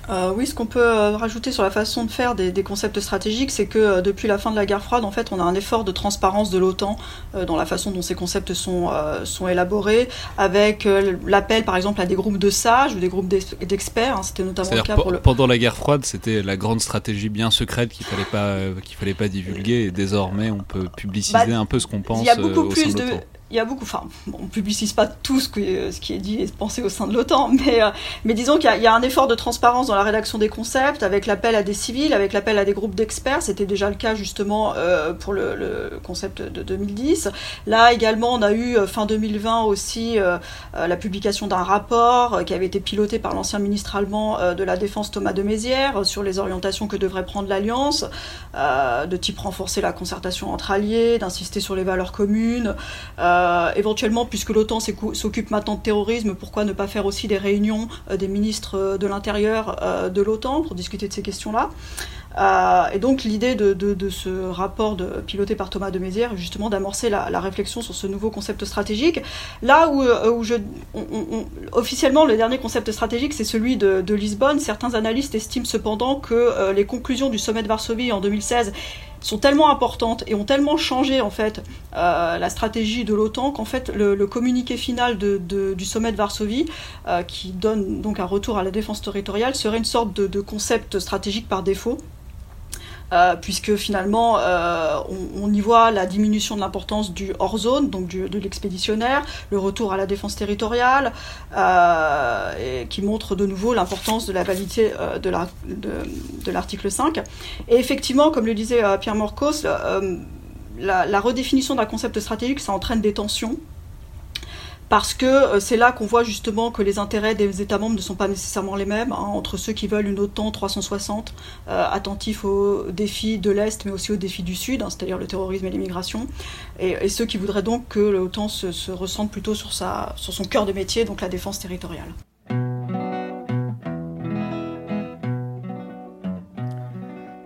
euh, oui, ce qu'on peut euh, rajouter sur la façon de faire des, concepts stratégiques, c'est que euh, depuis la fin de la guerre froide, en fait, on a un effort de transparence de l'OTAN dans la façon dont ces concepts sont, sont élaborés, avec l'appel, par exemple, à des groupes de sages ou des groupes d'experts. Hein, c'était notamment le cas pour le... Pendant la guerre froide, c'était la grande stratégie bien secrète qu'il fallait pas qu'il fallait pas divulguer, et désormais, on peut publiciser bah, un peu ce qu'on pense. Il y a beaucoup plus de il y a beaucoup, enfin, on publicise pas tout ce, qui est dit et pensé au sein de l'OTAN, mais, euh, mais disons qu'il y, a un effort de transparence dans la rédaction des concepts, avec l'appel à des civils, avec l'appel à des groupes d'experts. C'était déjà le cas justement euh, pour le, le, concept de 2010. Là également, on a eu euh, fin 2020 aussi la publication d'un rapport qui avait été piloté par l'ancien ministre allemand de la Défense Thomas de Mézières sur les orientations que devrait prendre l'Alliance, de type renforcer la concertation entre alliés, d'insister sur les valeurs communes. Éventuellement, puisque l'OTAN s'occupe maintenant de terrorisme, pourquoi ne pas faire aussi des réunions des ministres de l'Intérieur de l'OTAN pour discuter de ces questions-là euh, et donc l'idée de, ce rapport piloté par Thomas de Mézières est justement d'amorcer la, réflexion sur ce nouveau concept stratégique. Là où, euh, je, officiellement le dernier concept stratégique c'est celui de, Lisbonne, certains analystes estiment cependant que euh, les conclusions du sommet de Varsovie en 2016 sont tellement importantes et ont tellement changé en fait euh, la stratégie de l'OTAN qu'en fait le, communiqué final du sommet de Varsovie, euh, qui donne donc un retour à la défense territoriale, serait une sorte de concept stratégique par défaut. Euh, puisque finalement euh, on, y voit la diminution de l'importance du hors-zone, donc de l'expéditionnaire, le retour à la défense territoriale, euh, qui montre de nouveau l'importance de la validité de l'article 5. Et effectivement, comme le disait Pierre Morcos, la redéfinition d'un concept stratégique, ça entraîne des tensions parce que euh, c'est là qu'on voit justement que les intérêts des États membres ne sont pas nécessairement les mêmes, hein, entre ceux qui veulent une OTAN 360, euh, attentifs aux défis de l'Est, mais aussi aux défis du Sud, hein, c'est-à-dire le terrorisme et l'immigration, et, ceux qui voudraient donc que l'OTAN se, se ressente plutôt sur, sa, sur son cœur de métier, donc la défense territoriale.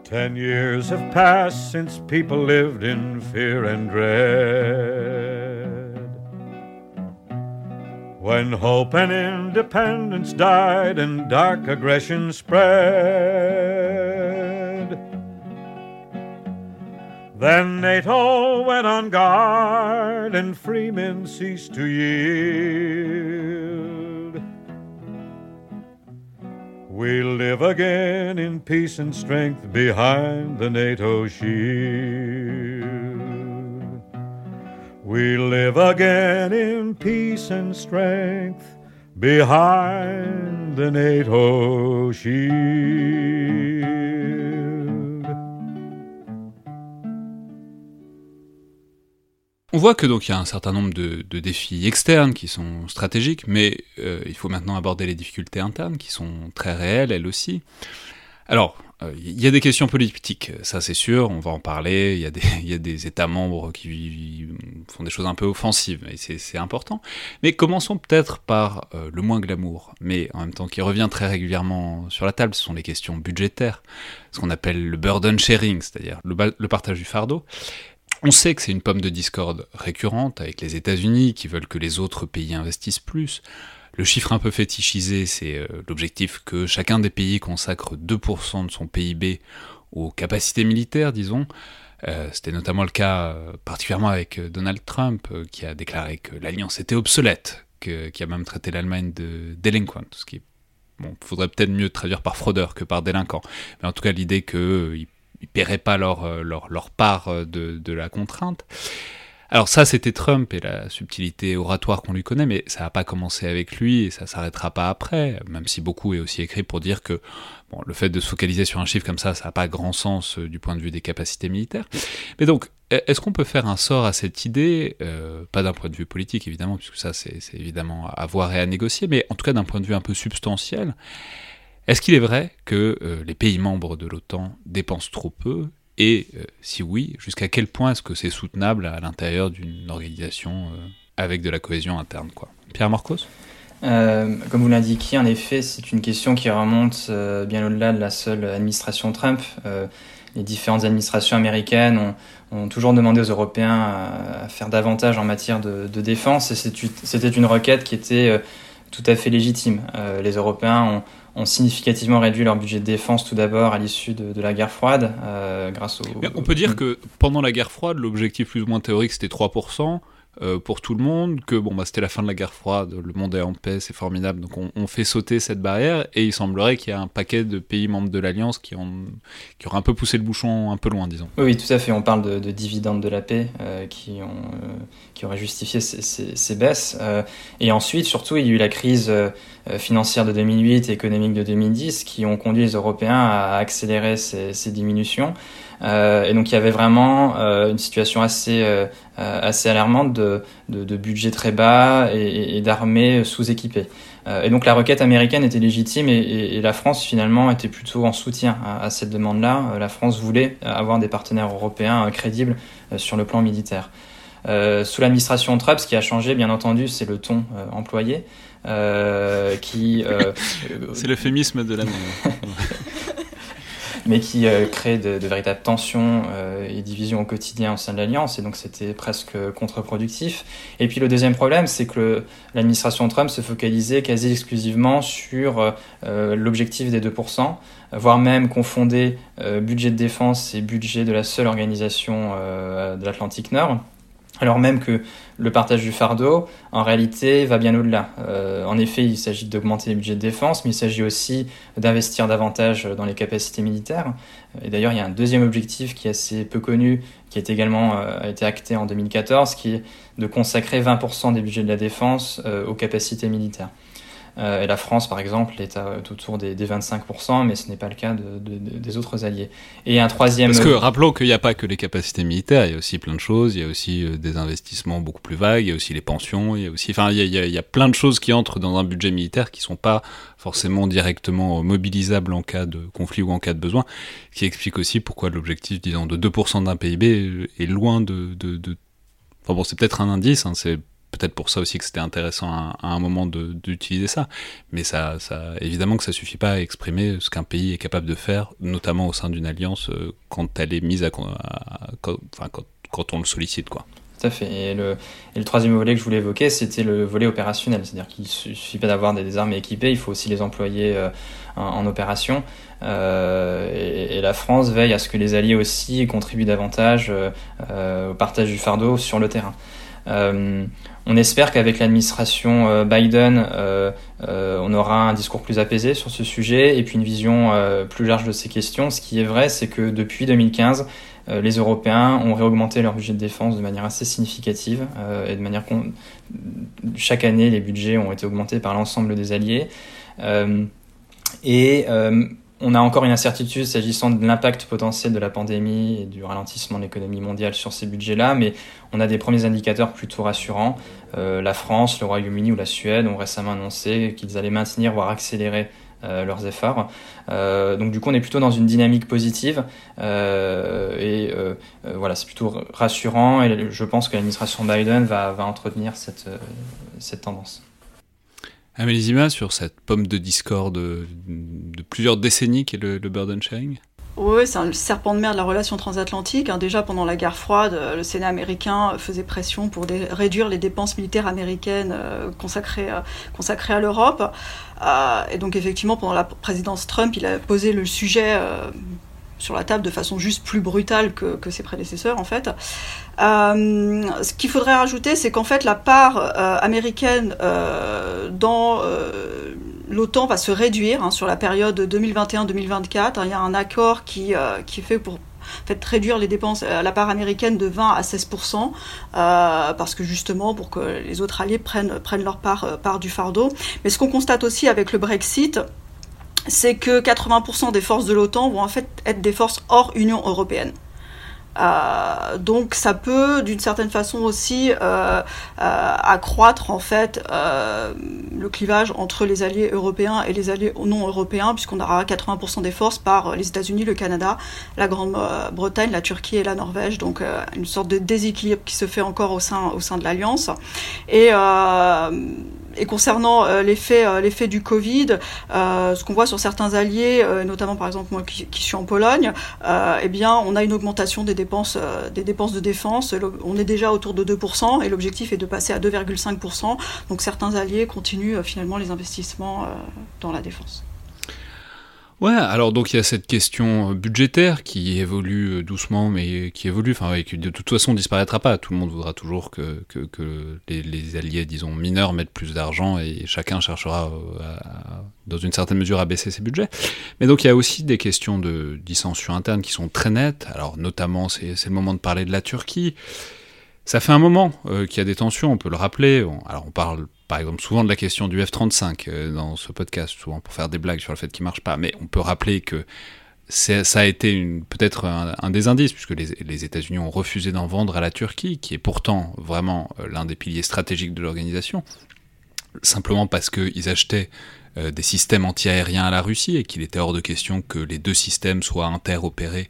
Ten years have passed since people lived in fear and dread. When hope and independence died and dark aggression spread. Then NATO went on guard and free men ceased to yield. We live again in peace and strength behind the NATO shield. We live again in peace and strength behind the NATO shield. On voit que donc il y a un certain nombre de, défis externes qui sont stratégiques, mais euh, il faut maintenant aborder les difficultés internes qui sont très réelles elles aussi. Alors, il euh, y a des questions politiques, ça c'est sûr, on va en parler, il y, a des États membres qui font des choses un peu offensives, et c'est important. Mais commençons peut-être par euh, le moins glamour, mais en même temps qui revient très régulièrement sur la table, ce sont les questions budgétaires, ce qu'on appelle le burden sharing, c'est-à-dire le, le partage du fardeau. On sait que c'est une pomme de discorde récurrente avec les États-Unis qui veulent que les autres pays investissent plus, le chiffre un peu fétichisé, c'est euh, l'objectif que chacun des pays consacre 2% de son PIB aux capacités militaires, disons. Euh, c'était notamment le cas euh, particulièrement avec Donald Trump, qui a déclaré que l'alliance était obsolète, qui a même traité l'Allemagne de délinquante, ce qui bon, faudrait peut-être mieux traduire par fraudeur que par délinquant. Mais en tout cas, l'idée qu'ils ne paieraient pas leur, part de la contrainte. Alors ça, c'était Trump et la subtilité oratoire qu'on lui connaît, mais ça n'a pas commencé avec lui et ça s'arrêtera pas après, même si beaucoup est aussi écrit pour dire que le fait de se focaliser sur un chiffre comme ça, ça n'a pas grand sens euh, du point de vue des capacités militaires. Mais donc, e-, est-ce qu'on peut faire un sort à cette idée? Euh, Pas d'un point de vue politique, évidemment, puisque ça, c'est évidemment à voir et à négocier, mais en tout cas d'un point de vue un peu substantiel. Est-ce qu'il est vrai que euh, les pays membres de l'OTAN dépensent trop peu et euh, si oui, jusqu'à quel point est-ce que c'est soutenable à l'intérieur d'une organisation euh, avec de la cohésion interne quoi? Pierre Marcos? Euh, comme vous l'indiquez, en effet, c'est une question qui remonte bien au-delà de la seule administration Trump. les différentes administrations américaines ont, toujours demandé aux Européens à, faire davantage en matière de, de défense, et c'était une requête qui était tout à fait légitime. les Européens ont, ont significativement réduit leur budget de défense tout d'abord à l'issue de, la guerre froide, euh, grâce au... on peut dire que pendant la guerre froide, l'objectif plus ou moins théorique c'était 3%, euh, pour tout le monde, que bon, bah, c'était la fin de la guerre froide, le monde est en paix, c'est formidable, donc on, fait sauter cette barrière, et il semblerait qu'il y a un paquet de pays membres de l'Alliance qui, qui auraient un peu poussé le bouchon un peu loin, disons. Oui, tout à fait, on parle de, dividendes de la paix euh, qui, ont, euh, qui auraient justifié ces, baisses. et ensuite, surtout, il y a eu la crise financière de 2008 et économique de 2010 qui ont conduit les Européens à accélérer ces diminutions. Euh, et donc il y avait vraiment euh, une situation assez euh, assez alarmante de, de, de, budget très bas et, et d'armées sous-équipées. et donc la requête américaine était légitime et, et, la France finalement était plutôt en soutien à, à cette demande-là. La France voulait avoir des partenaires européens crédibles sur le plan militaire. sous l'administration Trump, ce qui a changé, bien entendu, c'est le ton employé. qui c'est l'euphémisme de l'année mais qui euh, crée de, véritables tensions euh, et divisions au quotidien au sein de l'Alliance, et donc c'était presque contre-productif. Et puis le deuxième problème, c'est que l'administration Trump se focalisait quasi exclusivement sur euh, l'objectif des 2%, voire même confondait budget de défense et budget de la seule organisation de l'Atlantique Nord alors même que le partage du fardeau, en réalité, va bien au-delà. Euh, en effet, il s'agit d'augmenter les budgets de défense, mais il s'agit aussi d'investir davantage dans les capacités militaires. Et d'ailleurs, il y a un deuxième objectif qui est assez peu connu, qui est également euh, été acté en 2014, qui est de consacrer 20% des budgets de la défense euh, aux capacités militaires. Euh, et la France, par exemple, est autour des, 25%, mais ce n'est pas le cas de, des autres alliés. Et un troisième... Parce que rappelons qu'il n'y a pas que les capacités militaires, il y a aussi plein de choses, il y a aussi euh, des investissements beaucoup plus vagues, il y a aussi les pensions, il y a aussi... Enfin, il y a, plein de choses qui entrent dans un budget militaire qui ne sont pas forcément directement mobilisables en cas de conflit ou en cas de besoin, qui explique aussi pourquoi l'objectif, disons, de 2% d'un PIB est loin de... Enfin bon, c'est peut-être un indice, hein, c'est peut-être pour ça aussi que c'était intéressant à, un moment d'utiliser ça. Mais ça, évidemment que ça suffit pas à exprimer ce qu'un pays est capable de faire, notamment au sein d'une alliance euh, quand elle est mise à, quand, enfin, quand, on le sollicite, quoi. Tout à fait. Et le, et le, troisième volet que je voulais évoquer, c'était le volet opérationnel. C'est-à-dire qu'il ne suffit pas d'avoir des, armes équipées, il faut aussi les employer euh, en, opération. Euh, et, la France veille à ce que les alliés aussi contribuent davantage au partage du fardeau sur le terrain. On espère qu'avec l'administration euh, Biden, euh, euh, on aura un discours plus apaisé sur ce sujet et puis une vision plus large de ces questions. Ce qui est vrai, c'est que depuis 2015, les Européens ont réaugmenté leur budget de défense de manière assez significative et de manière chaque année les budgets ont été augmentés par l'ensemble des alliés et on a encore une incertitude s'agissant de l'impact potentiel de la pandémie et du ralentissement de l'économie mondiale sur ces budgets-là, mais on a des premiers indicateurs plutôt rassurants. Euh, la France, le Royaume-Uni ou la Suède ont récemment annoncé qu'ils allaient maintenir, voire accélérer euh, leurs efforts. Euh, donc du coup, on est plutôt dans une dynamique positive et voilà, c'est plutôt rassurant et je pense que l'administration Biden va, entretenir cette tendance. Amélie Zima, sur cette pomme de discorde de, plusieurs décennies qu'est le, le burden sharing? Oui, c'est un serpent de mer de la relation transatlantique. Hein. Déjà pendant la guerre froide, le Sénat américain faisait pression pour réduire les dépenses militaires américaines euh, consacrées, euh, consacrées à l'Europe. Euh, et donc effectivement, pendant la présidence Trump, il a posé le sujet sur la table de façon juste plus brutale que, ses prédécesseurs en fait. Euh, ce qu'il faudrait rajouter, c'est qu'en fait la part euh, américaine euh, dans l'OTAN va se réduire hein, sur la période 2021-2024. Il y a un accord qui, qui fait pour fait, réduire les dépenses, la part américaine de 20 à 16% parce que justement pour que les autres alliés prennent, prennent leur part, part du fardeau. Mais ce qu'on constate aussi avec le Brexit, c'est que 80% des forces de l'OTAN vont en fait être des forces hors Union européenne. Euh, donc ça peut d'une certaine façon aussi euh, euh, accroître en fait le clivage entre les alliés européens et les alliés non européens puisqu'on aura 80% des forces par les États-Unis, le Canada, la Grande-Bretagne, la Turquie et la Norvège. Donc une sorte de déséquilibre qui se fait encore au sein au sein de l'alliance et et concernant euh, l'effet euh, l'effet du Covid, euh, ce qu'on voit sur certains alliés, notamment par exemple moi qui, suis en Pologne, eh bien on a une augmentation des dépenses des dépenses de défense. On est déjà autour de 2% et l'objectif est de passer à 2,5%. Donc certains alliés continuent finalement les investissements dans la défense. Ouais, alors donc il y a cette question euh, budgétaire qui évolue euh, doucement, mais qui évolue, enfin, qui de toute façon disparaîtra pas. Tout le monde voudra toujours que, les, alliés, disons, mineurs mettent plus d'argent et chacun cherchera euh, dans une certaine mesure à baisser ses budgets. Mais donc il y a aussi des questions de dissension interne qui sont très nettes. Alors notamment, c'est le moment de parler de la Turquie. Ça fait un moment qu'il y a des tensions, on peut le rappeler. alors on parle par exemple souvent de la question du F-35 euh, dans ce podcast, souvent pour faire des blagues sur le fait qu'il marche pas, mais on peut rappeler que ça a été peut-être un, des indices, puisque les, États-Unis ont refusé d'en vendre à la Turquie, qui est pourtant vraiment euh, l'un des piliers stratégiques de l'organisation, simplement parce qu'ils achetaient des systèmes antiaériens à la Russie et qu'il était hors de question que les deux systèmes soient interopérés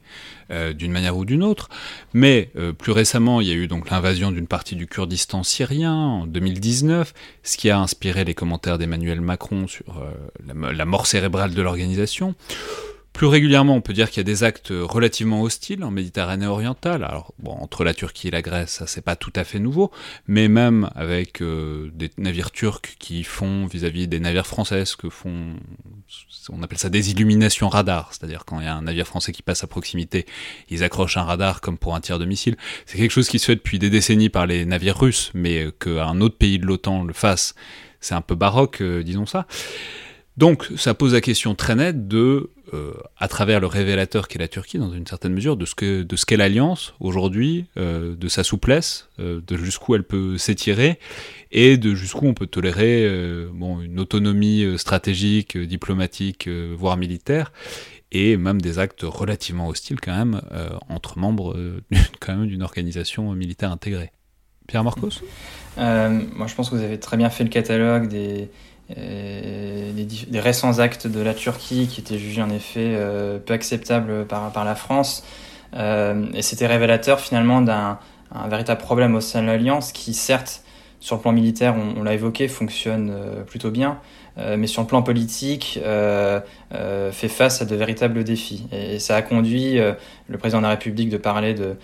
d'une manière ou d'une autre. Mais plus récemment, il y a eu donc l'invasion d'une partie du Kurdistan syrien en 2019, ce qui a inspiré les commentaires d'Emmanuel Macron sur la, la mort cérébrale de l'organisation. Plus régulièrement, on peut dire qu'il y a des actes relativement hostiles en Méditerranée orientale. Alors, bon, entre la Turquie et la Grèce, ça c'est pas tout à fait nouveau, mais même avec euh, des navires turcs qui font vis-à-vis des navires français que font, on appelle ça des illuminations radar, c'est-à-dire quand il y a un navire français qui passe à proximité, ils accrochent un radar comme pour un tir de missile. C'est quelque chose qui se fait depuis des décennies par les navires russes, mais qu'un autre pays de l'OTAN le fasse, c'est un peu baroque, euh, disons ça. Donc, ça pose la question très nette de euh, à travers le révélateur qu'est la Turquie, dans une certaine mesure, de ce que de ce qu'est l'alliance aujourd'hui, euh, de sa souplesse, euh, de jusqu'où elle peut s'étirer, et de jusqu'où on peut tolérer bon, une autonomie stratégique, diplomatique, voire militaire, et même des actes relativement hostiles quand même entre membres quand même d'une organisation militaire intégrée. Pierre Marcos? Moi, je pense que vous avez très bien fait le catalogue des euh, des, récents actes de la Turquie qui étaient jugés en effet euh, peu acceptables par, par la France. Euh, et c'était révélateur finalement d'un véritable problème au sein de l'Alliance qui certes sur le plan militaire, on, l'a évoqué, fonctionne plutôt bien, mais sur le plan politique, fait face à de véritables défis. Et, ça a conduit le président de la République de parler de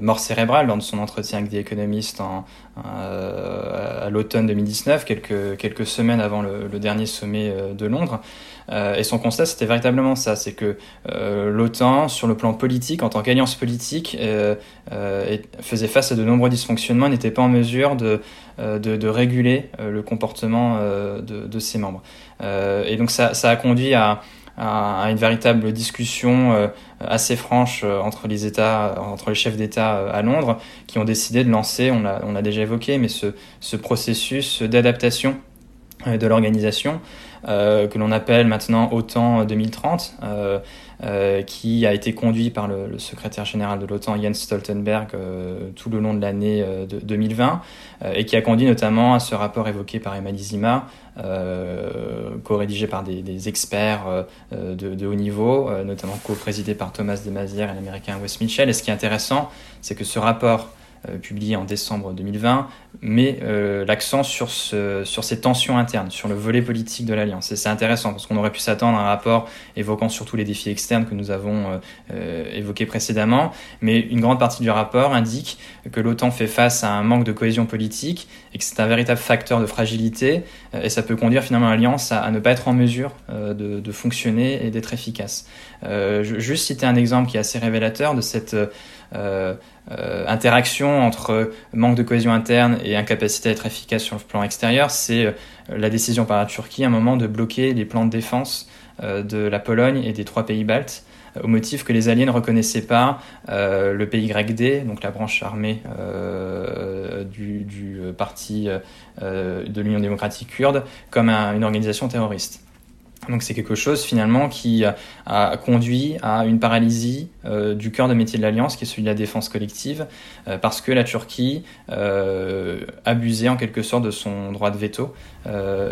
mort cérébrale lors de son entretien avec des économistes à l'automne 2019, quelques, quelques semaines avant le, dernier sommet euh, de Londres. Euh, et son constat, c'était véritablement ça, c'est que euh, l'OTAN, sur le plan politique, en tant qu'alliance politique, faisait face à de nombreux dysfonctionnements, n'était pas en mesure de, de, réguler le comportement de, de, ses membres. et donc ça, ça a conduit à, à, une véritable discussion euh, assez franche euh, entre les États, entre les chefs d'État euh, à Londres, qui ont décidé de lancer, on l'a, on l'a déjà évoqué, mais ce, ce processus d'adaptation de l'organisation que l'on appelle maintenant OTAN 2030. Euh, qui a été conduit par le, secrétaire général de l'OTAN Jens Stoltenberg euh, tout le long de l'année euh, de 2020 et qui a conduit notamment à ce rapport évoqué par Emma Lizima, co-rédigé par des, experts de, de, haut niveau, notamment co-présidé par Thomas de Maizière et l'américain Wes Mitchell. Et ce qui est intéressant, c'est que ce rapport euh, publié en décembre 2020, met euh, l'accent sur, ce, sur ces tensions internes, sur le volet politique de l'Alliance. Et c'est intéressant parce qu'on aurait pu s'attendre à un rapport évoquant surtout les défis externes que nous avons euh, évoqués précédemment, mais une grande partie du rapport indique que l'OTAN fait face à un manque de cohésion politique et que c'est un véritable facteur de fragilité et ça peut conduire finalement l'Alliance à, ne pas être en mesure de, de fonctionner et d'être efficace. vais juste citer un exemple qui est assez révélateur de cette euh, euh, interaction entre manque de cohésion interne et incapacité à être efficace sur le plan extérieur, c'est euh, la décision par la Turquie à un moment de bloquer les plans de défense de la Pologne et des trois pays baltes au motif que les Alliés ne reconnaissaient pas le pays YD, donc la branche armée du, du, parti de l'Union démocratique kurde, comme une organisation terroriste. Donc c'est quelque chose finalement qui a conduit à une paralysie euh, du cœur de métier de l'Alliance, qui est celui de la défense collective, euh, parce que la Turquie euh, abusait en quelque sorte de son droit de veto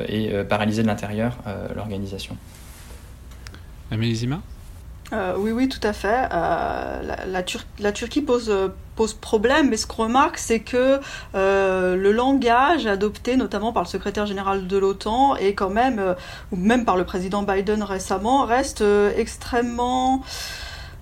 et paralysait de l'intérieur l'organisation. Amélie Zima? Euh, oui, oui, tout à fait. Euh, la, Turquie pose, pose problème, mais ce qu'on remarque, c'est que euh, le langage adopté notamment par le secrétaire général de l'OTAN et quand même, ou même par le président Biden récemment, reste extrêmement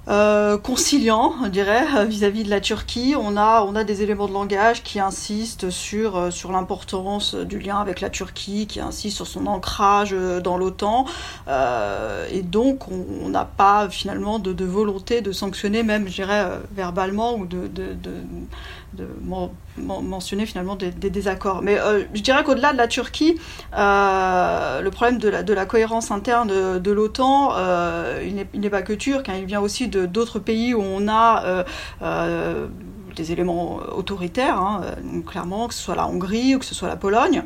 euh, conciliant, on dirait, vis-à-vis de la Turquie. On a, des éléments de langage qui insistent sur, euh, l'importance du lien avec la Turquie, qui insistent sur son ancrage euh, dans l'OTAN. Euh, et donc, on n'a pas finalement de, volonté de sanctionner, même, je dirais, verbalement, ou de de mentionner finalement des, désaccords. Mais euh, je dirais qu'au-delà de la Turquie, euh, le problème de la, de cohérence interne de, l'OTAN, euh, il n'est pas que turc, hein, il vient aussi d'autres pays où on a des éléments autoritaires, hein, clairement, que ce soit la Hongrie ou que ce soit la Pologne.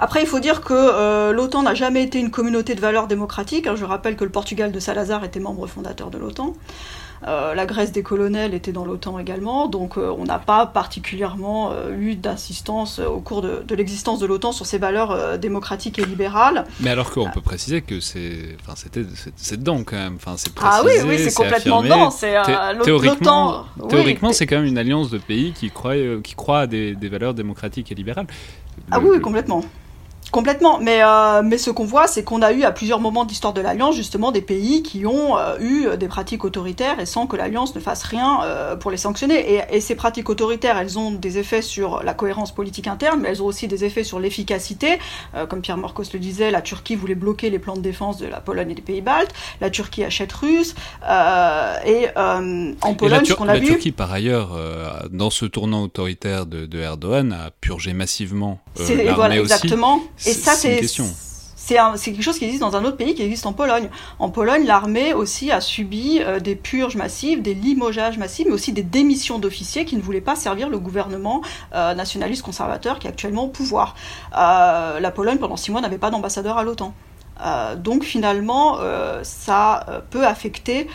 Après, il faut dire que l'OTAN n'a jamais été une communauté de valeurs démocratiques. Hein. Je rappelle que le Portugal de Salazar était membre fondateur de l'OTAN. La Grèce des colonels était dans l'OTAN également, donc on n'a pas particulièrement eu d'assistance au cours de, l'existence de l'OTAN sur ces valeurs démocratiques et libérales. Mais alors qu'on peut préciser que c'est, enfin, dedans quand même. Enfin, c'est ah oui, oui, c'est complètement dedans. C'est théoriquement, théoriquement, c'est quand même une alliance de pays qui croient, qui croient à des, des valeurs démocratiques et libérales. ah oui, complètement. Complètement, mais, euh, mais ce qu'on voit, c'est qu'on a eu à plusieurs moments de l'histoire de l'Alliance justement des pays qui ont euh, eu des pratiques autoritaires et sans que l'Alliance ne fasse rien euh, pour les sanctionner. Et, et, ces pratiques autoritaires, elles ont des effets sur la cohérence politique interne, mais elles ont aussi des effets sur l'efficacité. comme Pierre Morcos le disait, la Turquie voulait bloquer les plans de défense de la Pologne et des pays-baltes, la Turquie achète russe, et en Pologne, ce qu'on a la Turquie, par ailleurs, dans ce tournant autoritaire de, de Erdogan, a purgé massivement l'armée voilà, exactement. Et ça, c'est c'est quelque chose qui existe dans un autre pays qui existe en Pologne. En Pologne, l'armée aussi a subi euh, des purges massives, des limogeages massifs, mais aussi des démissions d'officiers qui ne voulaient pas servir le gouvernement euh, nationaliste conservateur qui est actuellement au pouvoir. Euh, la Pologne, pendant six mois, n'avait pas d'ambassadeur à l'OTAN. donc finalement, ça peut affecter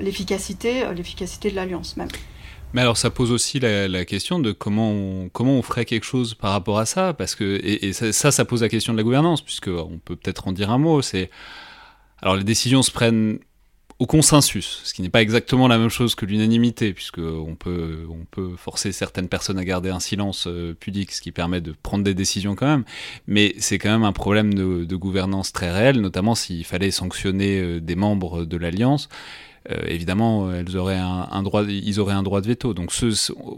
l'efficacité, l'efficacité de l'alliance même. Mais alors ça pose aussi la, question de comment on, comment ferait quelque chose par rapport à ça, parce que et, ça, ça, pose la question de la gouvernance, puisque on peut peut-être en dire un mot. C'est alors les décisions se prennent au consensus, ce qui n'est pas exactement la même chose que l'unanimité, puisque on peut forcer certaines personnes à garder un silence euh, pudique, ce qui permet de prendre des décisions quand même. Mais c'est quand même un problème de, de gouvernance très réel, notamment s'il fallait sanctionner euh, des membres de l'alliance. Euh, évidemment, elles auraient un, droit, ils auraient un droit de veto. Donc,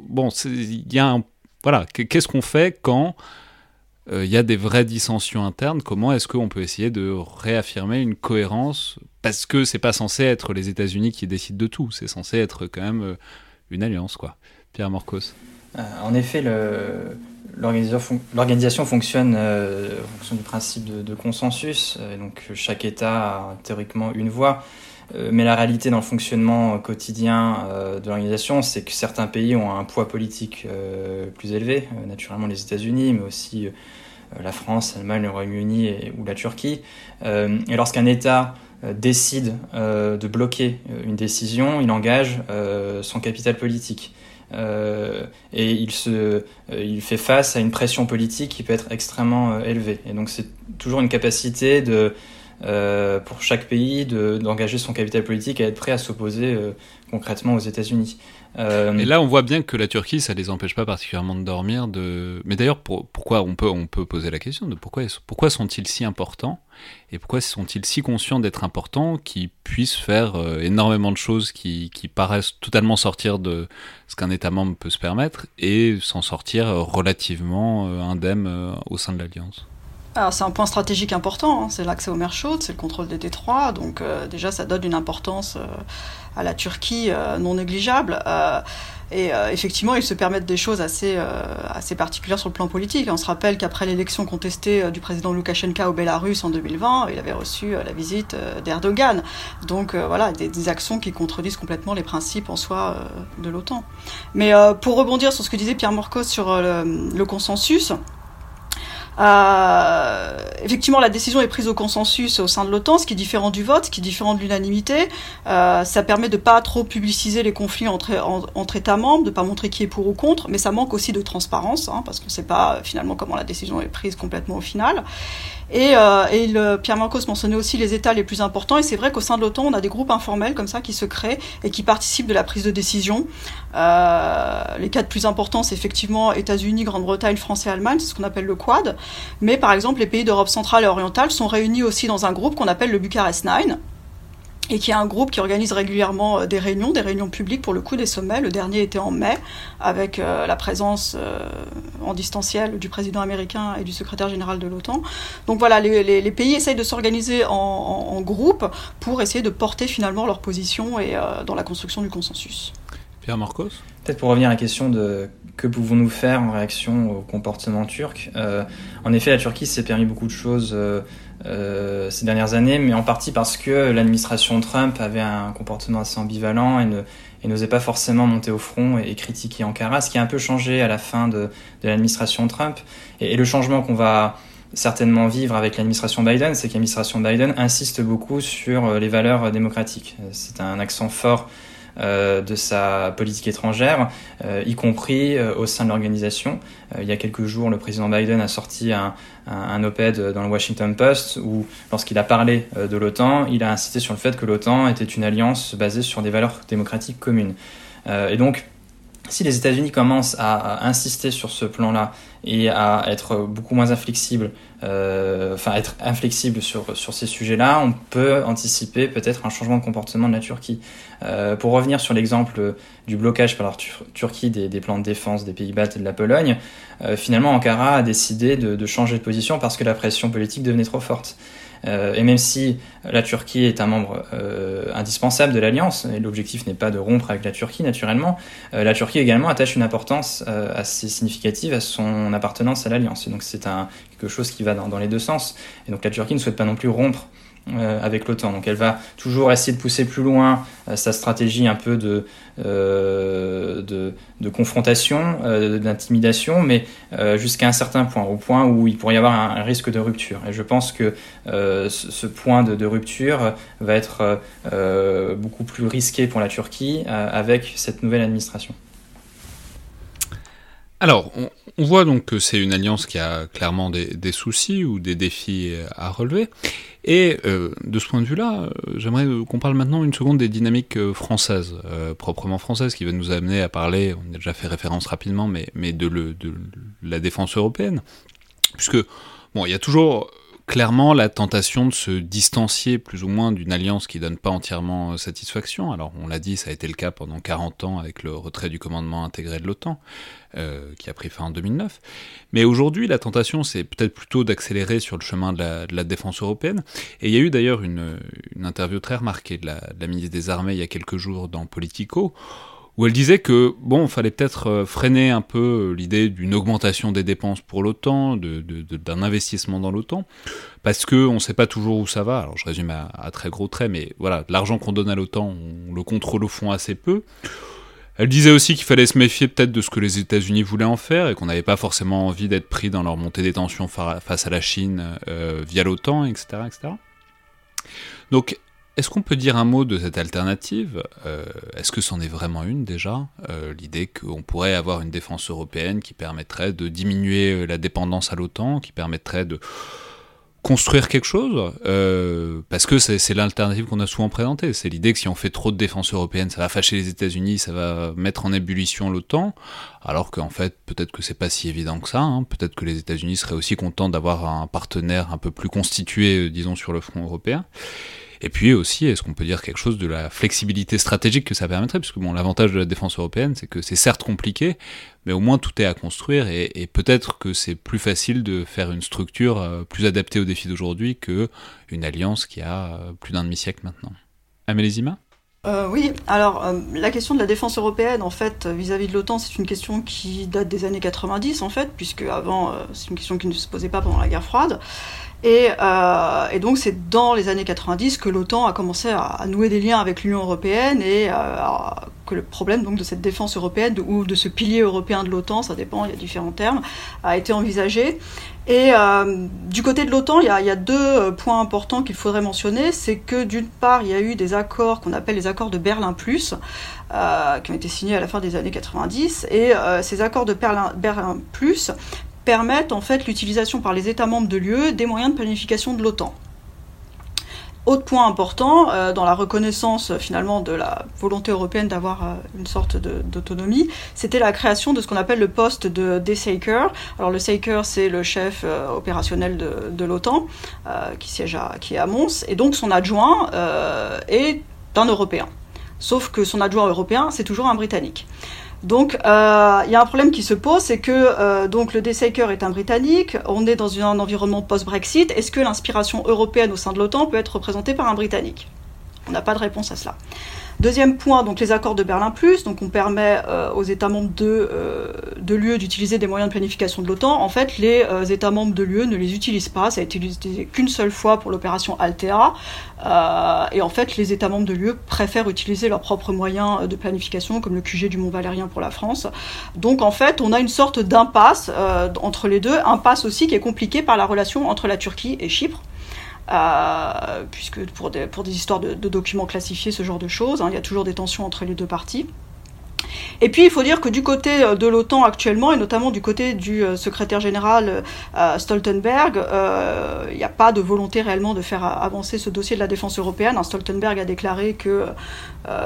bon, il y a voilà, qu'est-ce qu'on fait quand euh, il y a des vraies dissensions internes? Comment est-ce qu'on peut essayer de réaffirmer une cohérence? Parce que c'est pas censé être les États-Unis qui décident de tout. C'est censé être quand même euh, une alliance, quoi. Pierre Morcos. en effet, l'organisation fonctionne en fonction du principe de consensus. donc, chaque État a théoriquement une voix. Euh, mais la réalité dans le fonctionnement quotidien euh, de l'organisation, c'est que certains pays ont un poids politique euh, plus élevé, naturellement les États-Unis, mais aussi la France, l'Allemagne, le Royaume-Uni ou la Turquie. et lorsqu'un État décide de bloquer une décision, il engage son capital politique. et il, se, il fait face à une pression politique qui peut être extrêmement élevée. Et donc c'est toujours une capacité de euh, pour chaque pays d'engager son capital politique et être prêt à s'opposer euh, concrètement aux États-Unis. Euh, et là, on voit bien que la Turquie, ça les empêche pas particulièrement de dormir. De... Mais d'ailleurs, pourquoi on peut, on peut poser la question de pourquoi, pourquoi sont-ils si importants et pourquoi sont-ils si conscients d'être importants qu'ils puissent faire énormément de choses qui, qui, paraissent totalement sortir de ce qu'un État membre peut se permettre et s'en sortir relativement indemne au sein de l'Alliance? C'est un point stratégique important, hein. c'est l'accès aux mers chaudes, c'est le contrôle des détroits, donc euh, déjà ça donne une importance euh, à la Turquie euh, non négligeable. et effectivement, ils se permettent des choses assez, assez particulières sur le plan politique. On se rappelle qu'après l'élection contestée du président Loukachenko au Bélarus en 2020, il avait reçu la visite d'Erdogan. Donc voilà, des, actions qui contredisent complètement les principes en soi de l'OTAN. Mais pour rebondir sur ce que disait Pierre Morcos sur le consensus, euh, effectivement, la décision est prise au consensus au sein de l'OTAN, ce qui est différent du vote, ce qui est différent de l'unanimité. Euh, ça permet de pas trop publiciser les conflits entre, entre États membres, de pas montrer qui est pour ou contre, mais ça manque aussi de transparence, hein, parce qu'on ne sait pas finalement comment la décision est prise complètement au final. Et, euh, Pierre Marcos mentionnait aussi les États les plus importants. Et c'est vrai qu'au sein de l'OTAN, on a des groupes informels comme ça qui se créent et qui participent de la prise de décision. Euh, les quatre plus importants, c'est effectivement États-Unis, Grande-Bretagne, France et Allemagne, c'est ce qu'on appelle le Quad. Mais par exemple, les pays d'Europe centrale et orientale sont réunis aussi dans un groupe qu'on appelle le Bucarest Nine et qui est un groupe qui organise régulièrement euh, des réunions, des réunions publiques pour le coup des sommets. Le dernier était en mai, avec euh, la présence euh, en distanciel du président américain et du secrétaire général de l'OTAN. Donc voilà, les, pays essayent de s'organiser en, groupe pour essayer de porter finalement leur position et dans la construction du consensus. Pierre Marcos? Peut-être pour revenir à la question de que pouvons-nous faire en réaction au comportement turc En effet, la Turquie s'est permis beaucoup de choses euh, ces dernières années, mais en partie parce que l'administration Trump avait un comportement assez ambivalent et, ne, et n'osait pas forcément monter au front et, critiquer Ankara, ce qui a un peu changé à la fin de, de l'administration Trump. Et, le changement qu'on va certainement vivre avec l'administration Biden, c'est que l'administration Biden insiste beaucoup sur les valeurs démocratiques. C'est un accent fort euh, de sa politique étrangère, euh, y compris euh, au sein de l'organisation. il y a quelques jours, le président Biden a sorti un, un, op-ed dans le Washington Post où, lorsqu'il a parlé de l'OTAN, il a insisté sur le fait que l'OTAN était une alliance basée sur des valeurs démocratiques communes. et donc, si les États-Unis commencent à, insister sur ce plan-là et à être beaucoup moins inflexibles, euh, enfin être inflexibles sur, sur ces sujets-là, on peut anticiper peut-être un changement de comportement de la Turquie. Euh, pour revenir sur l'exemple du blocage par la Turquie des, plans de défense des Pays-Bas et de la Pologne, euh, finalement Ankara a décidé de, changer de position parce que la pression politique devenait trop forte. Euh, et même si la Turquie est un membre euh, indispensable de l'Alliance, et l'objectif n'est pas de rompre avec la Turquie naturellement, euh, la Turquie également attache une importance assez significative à son appartenance à l'Alliance. Et donc c'est quelque chose qui va dans, les deux sens. Et donc la Turquie ne souhaite pas non plus rompre avec l'OTAN. Donc elle va toujours essayer de pousser plus loin euh, sa stratégie un peu de, euh, de, confrontation, d'intimidation, mais jusqu'à un certain point, au point où il pourrait y avoir un, risque de rupture. Et je pense que ce, point de, rupture va être beaucoup plus risqué pour la Turquie avec cette nouvelle administration. Alors, on, voit donc que c'est une alliance qui a clairement des, soucis ou des défis à relever. Et euh, de ce point de vue-là, euh, j'aimerais qu'on parle maintenant une seconde des dynamiques euh, françaises, proprement françaises, qui va nous amener à parler, on a déjà fait référence rapidement, mais, mais de, le, de la défense européenne. Puisque, bon, il y a toujours clairement la tentation de se distancier plus ou moins d'une alliance qui donne pas entièrement euh, satisfaction. Alors on l'a dit, ça a été le cas pendant 40 ans avec le retrait du commandement intégré de l'OTAN, euh, qui a pris fin en 2009. Mais aujourd'hui, la tentation, c'est peut-être plutôt d'accélérer sur le chemin de la, défense européenne. Et il y a eu d'ailleurs une, interview très remarquée de la ministre des Armées il y a quelques jours dans Politico, où elle disait que bon, fallait peut-être euh, freiner un peu euh, l'idée d'une augmentation des dépenses pour l'OTAN, d'un investissement dans l'OTAN, parce que on ne sait pas toujours où ça va. Alors je résume à, très gros traits, mais voilà, l'argent qu'on donne à l'OTAN, on le contrôle au fond assez peu. Elle disait aussi qu'il fallait se méfier peut-être de ce que les États-Unis voulaient en faire et qu'on n'avait pas forcément envie d'être pris dans leur montée des tensions face à la Chine euh, via l'OTAN, etc., etc. Donc est-ce qu'on peut dire un mot de cette alternative? Euh, Est-ce que c'en est vraiment une déjà? Euh, L'idée qu'on pourrait avoir une défense européenne qui permettrait de diminuer euh, la dépendance à l'OTAN, qui permettrait de construire quelque chose? Parce que c'est l'alternative qu'on a souvent présentée. C'est l'idée que si on fait trop de défense européenne, ça va fâcher les États-Unis, ça va mettre en ébullition l'OTAN, alors qu'en fait, peut-être que c'est pas si évident que ça. Hein. Peut-être que les États-Unis seraient aussi contents d'avoir un partenaire un peu plus constitué, disons, sur le front européen. Et puis aussi, est-ce qu'on peut dire quelque chose de la flexibilité stratégique que ça permettrait? Parce que bon, l'avantage de la défense européenne, c'est que c'est certes compliqué, mais au moins tout est à construire et, peut-être que c'est plus facile de faire une structure euh, plus adaptée aux défis d'aujourd'hui que une alliance qui a euh, plus d'un demi-siècle maintenant. Amélésima euh, oui, alors la question de la défense européenne, en fait, vis-à-vis de l'OTAN, c'est une question qui date des années 90, en fait, puisque avant, c'est une question qui ne se posait pas pendant la guerre froide. Et, euh, et, donc c'est dans les années 90 que l'OTAN a commencé à, nouer des liens avec l'Union européenne et euh, que le problème donc de cette défense européenne ou de ce pilier européen de l'OTAN, ça dépend, il y a différents termes, a été envisagé. Et euh, du côté de l'OTAN, il, y a deux points importants qu'il faudrait mentionner. C'est que d'une part, il y a eu des accords qu'on appelle les accords de Berlin Plus, qui ont été signés à la fin des années 90. Et ces accords de Berlin, Berlin Plus permettent en fait l'utilisation par les États membres de l'UE des moyens de planification de l'OTAN. Autre point important, euh, dans la reconnaissance finalement de la volonté européenne d'avoir euh, une sorte d'autonomie, c'était la création de ce qu'on appelle le poste de Dessaker. Alors le Saker, c'est le chef euh, opérationnel de, de l'OTAN, qui siège à, qui est à Mons, et donc son adjoint est un Européen. Sauf que son adjoint européen, c'est toujours un Britannique. Donc, euh, il y a un problème qui se pose, c'est que euh, donc le Dessaker est un Britannique, on est dans un environnement post-Brexit. Est-ce que l'inspiration européenne au sein de l'OTAN peut être représentée par un Britannique? On n'a pas de réponse à cela. Deuxième point, donc les accords de Berlin Plus. Donc on permet aux États membres de, de l'UE d'utiliser des moyens de planification de l'OTAN. En fait, les États membres de l'UE ne les utilisent pas. Ça a été utilisé qu'une seule fois pour l'opération Altea. et en fait, les États membres de l'UE préfèrent utiliser leurs propres moyens de planification, comme le QG du Mont Valérien pour la France. Donc en fait, on a une sorte d'impasse entre les deux, impasse aussi qui est compliquée par la relation entre la Turquie et Chypre. Euh, puisque pour des, pour des histoires de, documents classifiés, ce genre de choses, hein, il y a toujours des tensions entre les deux parties. Et puis il faut dire que du côté euh, de l'OTAN actuellement, et notamment du côté du euh, secrétaire général Stoltenberg, il n'y a pas de volonté réellement de faire avancer ce dossier de la défense européenne. Hein, Stoltenberg a déclaré que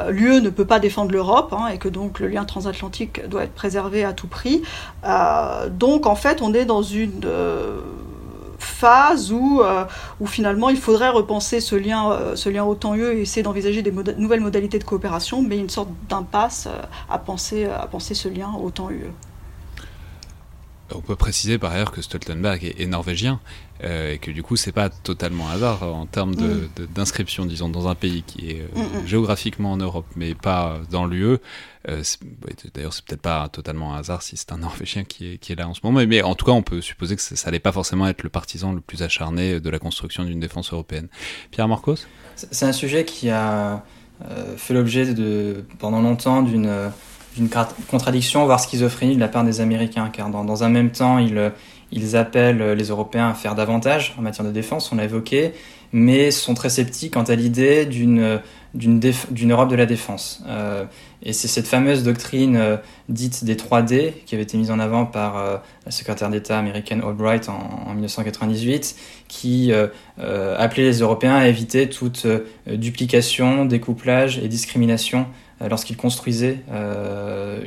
l'UE ne peut pas défendre l'Europe hein, et que donc le lien transatlantique doit être préservé à tout prix. donc en fait, on est dans une phase où, euh, où finalement il faudrait repenser ce lien, euh, ce lien OTAN-UE et essayer d'envisager des nouvelles modalités de coopération, mais une sorte d'impasse euh, à, penser, à penser ce lien OTAN-UE. On peut préciser par ailleurs que Stoltenberg est, norvégien et que du coup c'est pas totalement hasard en termes mm. d'inscription, disons, dans un pays qui est mm, mm. géographiquement en Europe mais pas dans l'UE. Euh, d'ailleurs, c'est peut-être pas totalement un hasard si c'est un Norvégien qui est, qui est, là en ce moment, mais, en tout cas, on peut supposer que ça, n'allait pas forcément être le partisan le plus acharné de la construction d'une défense européenne. Pierre Marcos? C'est un sujet qui a euh, fait l'objet de, pendant longtemps d'une d'une contradiction, voire schizophrénie de la part des Américains, car dans, dans un même temps, ils, ils appellent les Européens à faire davantage en matière de défense, on l'a évoqué, mais sont très sceptiques quant à l'idée d'une d'une Europe de la défense. Euh, et c'est cette fameuse doctrine euh, dite des 3D qui avait été mise en avant par euh, la secrétaire d'État américaine Albright en, 1998, qui appelait les Européens à éviter toute duplication, découplage et discrimination lorsqu'ils construisaient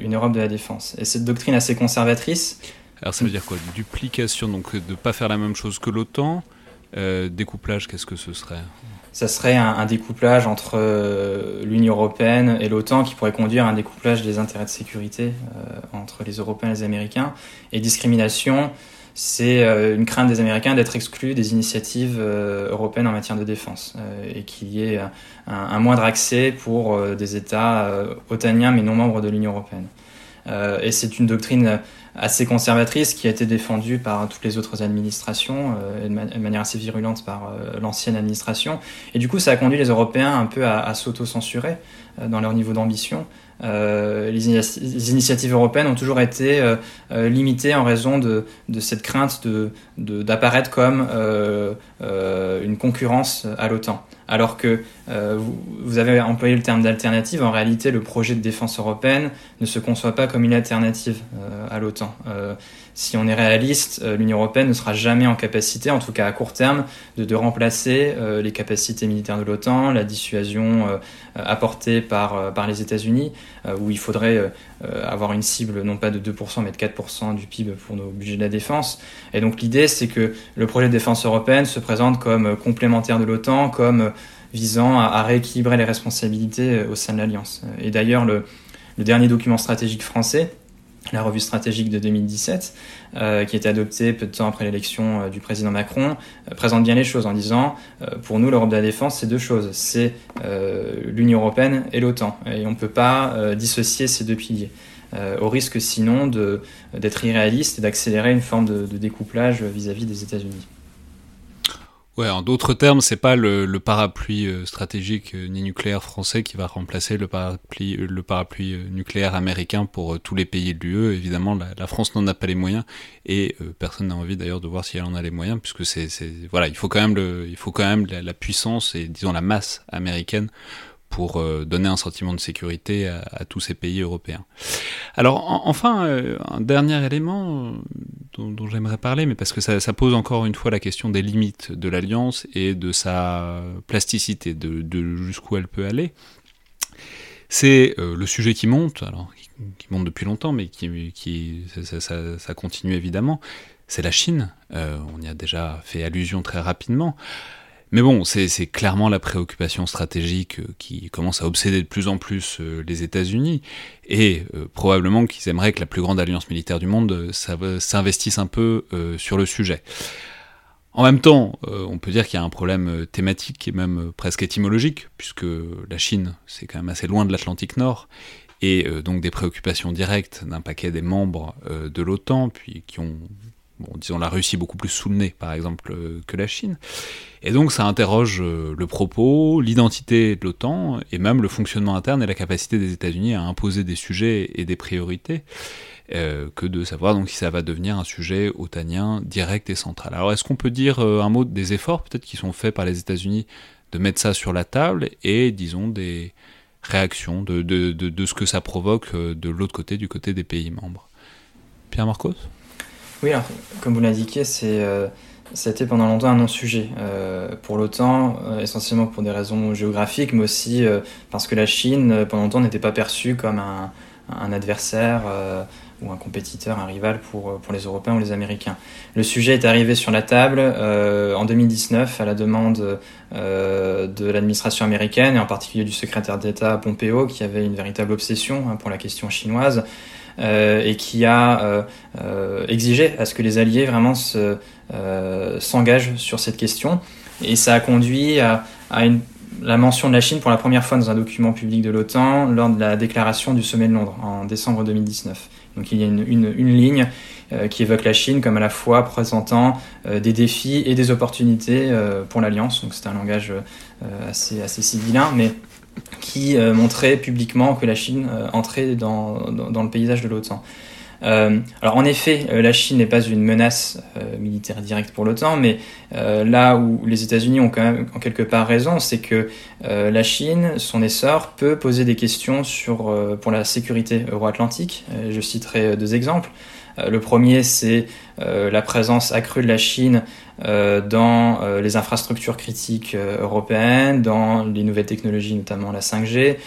une Europe de la défense. Et cette doctrine assez conservatrice... Alors ça veut dire quoi? Duplication, donc de ne pas faire la même chose que l'OTAN Découplage, qu'est-ce que ce serait? Ça serait un, découplage entre euh, l'Union européenne et l'OTAN qui pourrait conduire à un découplage des intérêts de sécurité euh, entre les Européens et les Américains. Et discrimination, c'est euh, une crainte des Américains d'être exclus des initiatives européennes en matière de défense et qu'il y ait un, moindre accès pour des États otaniens mais non membres de l'Union européenne. et c'est une doctrine assez conservatrice qui a été défendue par toutes les autres administrations euh, de, manière assez virulente par euh, l'ancienne administration. Et du coup, ça a conduit les Européens un peu à, à s'auto-censurer euh, dans leur niveau d'ambition. Euh, les, initiatives européennes ont toujours été limitées en raison de, cette crainte d'apparaître comme une concurrence à l'OTAN alors que euh, vous, avez employé le terme d'alternative, en réalité le projet de défense européenne ne se conçoit pas comme une alternative euh, à l'OTAN. Euh, si on est réaliste, l'Union européenne ne sera jamais en capacité, en tout cas à court terme, de, remplacer les capacités militaires de l'OTAN, la dissuasion apportée par, par les États-Unis, où il faudrait avoir une cible non pas de 2% mais de 4% du PIB pour nos budgets de la défense. Et donc l'idée c'est que le projet de défense européenne se présente comme complémentaire de l'OTAN, comme visant à, rééquilibrer les responsabilités euh, au sein de l'Alliance. Et d'ailleurs, le, dernier document stratégique français, la revue stratégique de 2017, euh, qui a été adoptée peu de temps après l'élection euh, du président Macron, présente bien les choses en disant, pour nous, l'Europe de la défense, c'est deux choses. C'est l'Union européenne et l'OTAN. Et on ne peut pas dissocier ces deux piliers. au risque sinon d'être irréaliste et d'accélérer une forme de, découplage vis à -vis des États-Unis. Ouais, en d'autres termes, c'est pas le, parapluie euh, stratégique euh, ni nucléaire français qui va remplacer le parapluie, euh, le parapluie nucléaire américain pour tous les pays de l'UE. Évidemment, la, France n'en a pas les moyens et personne n'a envie d'ailleurs de voir si elle en a les moyens, puisque c'est, voilà, il faut quand même le, il faut quand même la puissance et disons la masse américaine pour euh, donner un sentiment de sécurité à, tous ces pays européens. Alors enfin, euh, un dernier élément euh, dont, j'aimerais parler, mais parce que ça, pose encore une fois la question des limites de l'alliance et de sa plasticité, de, jusqu'où elle peut aller. C'est le sujet qui monte, alors qui, monte depuis longtemps, mais qui, qui ça, continue évidemment. C'est la Chine. on y a déjà fait allusion très rapidement. Mais bon, c'est clairement la préoccupation stratégique euh, qui commence à obséder de plus en plus euh, les États-Unis, et euh, probablement qu'ils aimeraient que la plus grande alliance militaire du monde s'investisse un peu sur le sujet. En même temps, on peut dire qu'il y a un problème thématique et même presque étymologique, puisque la Chine, c'est quand même assez loin de l'Atlantique Nord, et donc des préoccupations directes d'un paquet des membres de l'OTAN, puis qui ont disons la Russie beaucoup plus sous le nez, par exemple, euh, que la Chine. Et donc ça interroge euh, le propos, l'identité de l'OTAN, et même le fonctionnement interne et la capacité des États-Unis à imposer des sujets et des priorités, euh, que de savoir donc si ça va devenir un sujet otanien direct et central. Alors est-ce qu'on peut dire un mot des efforts peut-être qui sont faits par les États-Unis de mettre ça sur la table et disons des réactions de, de, de ce que ça provoque de l'autre côté, du côté des pays membres? Pierre Marcos? Oui, alors, comme vous l'indiquez, c'est, euh, été pendant longtemps un non-sujet euh, pour l'OTAN, euh, essentiellement pour des raisons géographiques, mais aussi parce que la Chine, pendant longtemps, n'était pas perçue comme un, adversaire ou un compétiteur, un rival pour, pour les Européens ou les Américains. Le sujet est arrivé sur la table en 2019 à la demande de l'administration américaine et en particulier du secrétaire d'État Pompeo qui avait une véritable obsession hein, pour la question chinoise. Euh, et qui a euh, euh, exigé à ce que les alliés vraiment s'engagent sur cette question. Et ça a conduit à, la mention de la Chine pour la première fois dans un document public de l'OTAN lors de la déclaration du sommet de Londres en décembre 2019. Donc il y a une, ligne qui évoque la Chine comme à la fois présentant des défis et des opportunités pour l'Alliance. Donc c'est un langage assez, assez civilin, mais qui euh, montrait publiquement que la Chine euh, entrait dans, dans, le paysage de l'OTAN. Euh, alors en effet, la Chine n'est pas une menace militaire directe pour l'OTAN, mais là où les États-Unis ont quand même en quelque part raison, c'est que la Chine, son essor, peut poser des questions sur, pour la sécurité euro-atlantique. je citerai deux exemples. Le premier, c'est la présence accrue de la Chine euh, dans euh, les infrastructures critiques euh, européennes, dans les nouvelles technologies, notamment la 5G,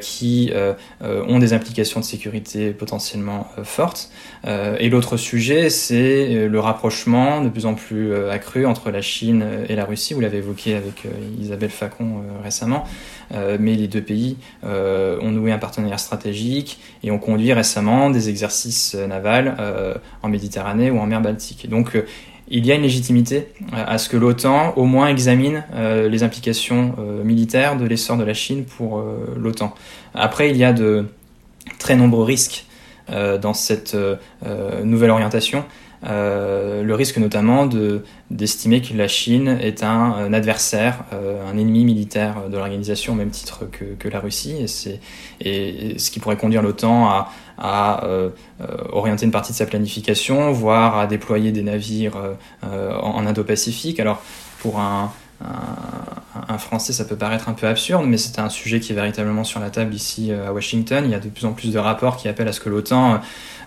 qui ont des implications de sécurité potentiellement fortes. et l'autre sujet, c'est le rapprochement de plus en plus accru entre la Chine et la Russie. Vous l'avez évoqué avec Isabelle Facon récemment. Mais les deux pays ont noué un partenariat stratégique et ont conduit récemment des exercices navals en Méditerranée ou en mer Baltique. Donc il y a une légitimité euh, à ce que l'OTAN au moins examine euh, les implications euh, militaires de l'essor de la Chine pour l'OTAN. Après, il y a de très nombreux risques dans cette nouvelle orientation. Euh, le risque notamment de, d'estimer que la Chine est un, adversaire, euh, un ennemi militaire de l'organisation au même titre que, que la Russie, et, et, ce qui pourrait conduire l'OTAN à, à euh, orienter une partie de sa planification, voire à déployer des navires en, en Indo-Pacifique. Alors pour un, un, un, Français, ça peut paraître un peu absurde, mais c'est un sujet qui est véritablement sur la table ici à Washington. Il y a de plus en plus de rapports qui appellent à ce que l'OTAN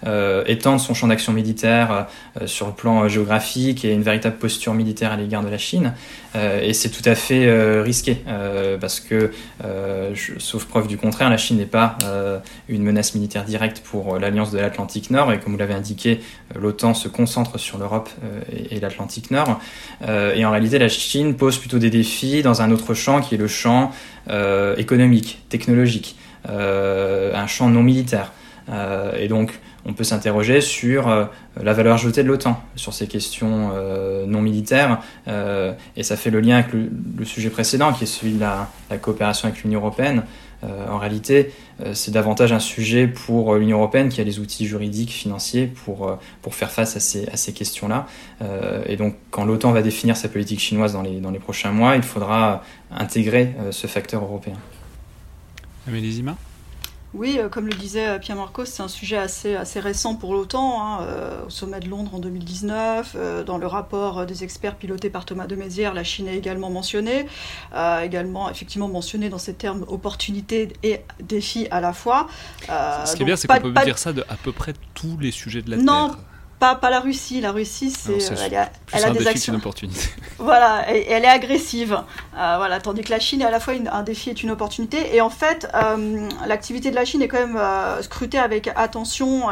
euh, étendre son champ d'action militaire euh, sur le plan géographique et une véritable posture militaire à l'égard de la Chine. Euh, et c'est tout à fait risqué parce que, sauf preuve du contraire, la Chine n'est pas une menace militaire directe pour l'Alliance de l'Atlantique Nord. Et comme vous l'avez indiqué, l'OTAN se concentre sur l'Europe et, et l'Atlantique Nord. et en réalité, la Chine pose plutôt des défis dans un autre champ qui est le champ économique, technologique, un champ non militaire. et donc, on peut s'interroger sur euh, la valeur ajoutée de l'OTAN, sur ces questions euh, non militaires, euh, et ça fait le lien avec le, sujet précédent, qui est celui de la, coopération avec l'Union européenne. En réalité, c'est davantage un sujet pour l'Union européenne qui a les outils juridiques, financiers pour, pour faire face à ces, à ces questions-là. et donc, quand l'OTAN va définir sa politique chinoise dans les, dans les prochains mois, il faudra intégrer ce facteur européen. Amélie Zima? Oui, euh, comme le disait euh, Pierre Marcos, c'est un sujet assez, assez récent pour l'OTAN. Hein, euh, au sommet de Londres en 2019, dans le rapport des experts pilotés par Thomas de Mézières, la Chine est également mentionnée, également effectivement mentionnée dans ces termes opportunité et défi à la fois. Ce qui est bien, c'est qu'on peut dire ça de à peu près tous les sujets de la non, Terre pas, la Russie. La Russie, c'est elle, a, elle a des actions. Une opportunité. Voilà, et, elle est agressive. Euh, voilà, tandis que la Chine est à la fois un défi et une opportunité. Et en fait, euh, l'activité de la Chine est quand même euh, scrutée avec attention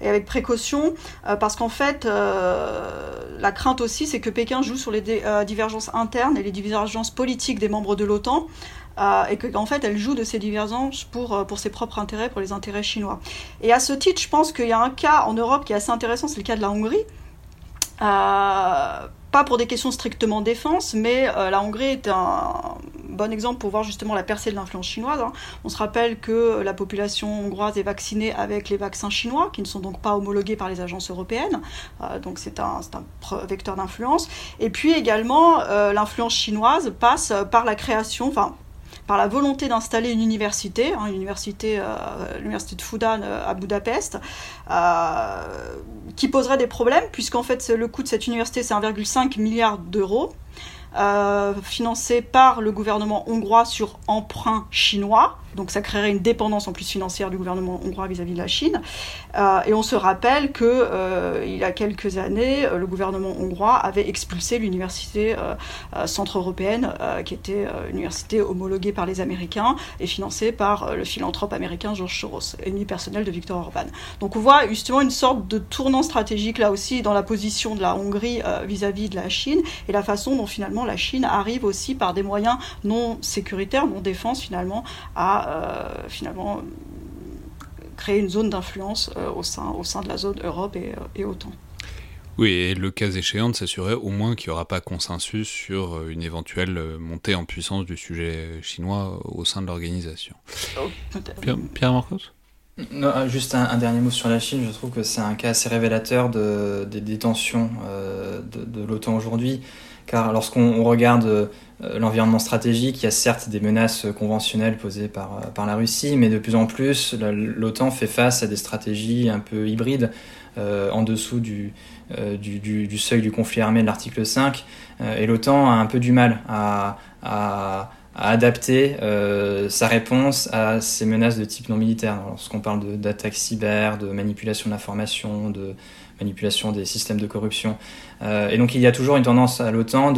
et avec précaution, parce qu'en fait, la crainte aussi, c'est que Pékin joue sur les divergences internes et les divergences politiques des membres de l'OTAN. Euh, et qu'en en fait elle joue de ces divergences pour, euh, pour ses propres intérêts, pour les intérêts chinois. Et à ce titre, je pense qu'il y a un cas en Europe qui est assez intéressant, c'est le cas de la Hongrie. Euh, pas pour des questions strictement défense, mais la Hongrie est un bon exemple pour voir justement la percée de l'influence chinoise. Hein. On se rappelle que la population hongroise est vaccinée avec les vaccins chinois, qui ne sont donc pas homologués par les agences européennes. donc c'est un, vecteur d'influence. Et puis également, l'influence chinoise passe par la création, enfin par la volonté d'installer une université, hein, euh, l'université de Fudan euh, à Budapest, euh, qui poserait des problèmes, puisqu'en fait le coût de cette université c'est 1,5 milliard d'euros. financé par le gouvernement hongrois sur emprunt chinois, donc ça créerait une dépendance en plus financière du gouvernement hongrois vis-à-vis de la Chine. Euh, et on se rappelle que euh, il y a quelques années, euh, le gouvernement hongrois avait expulsé l'université centre-européenne, qui était une université homologuée par les Américains et financée par le philanthrope américain George Soros, ennemi personnel de Viktor Orban. Donc on voit justement une sorte de tournant stratégique là aussi dans la position de la Hongrie vis-à-vis -vis de la Chine et la façon dont finalement la Chine arrive aussi par des moyens non sécuritaires, non défense finalement, à euh, finalement créer une zone d'influence euh, au, sein, au sein de la zone Europe et, euh, et OTAN. Oui, et le cas échéant de s'assurer au moins qu'il n'y aura pas consensus sur une éventuelle montée en puissance du sujet chinois au sein de l'organisation. Oh, Pierre, Pierre Marcos? Juste un, dernier mot sur la Chine, je trouve que c'est un cas assez révélateur de, des, détentions de, de l'OTAN aujourd'hui, car lorsqu'on regarde euh, l'environnement stratégique. Il y a certes des menaces conventionnelles posées par, euh, la Russie, mais de plus en plus, l'OTAN fait face à des stratégies un peu hybrides euh, en dessous du, seuil du conflit armé de l'article 5. et l'OTAN a un peu du mal à, adapter sa réponse à ces menaces de type non militaire. Lorsqu'on parle d'attaques cyber, de manipulation de l'information, de manipulation des systèmes de corruption. Euh, et donc il y a toujours une tendance à l'OTAN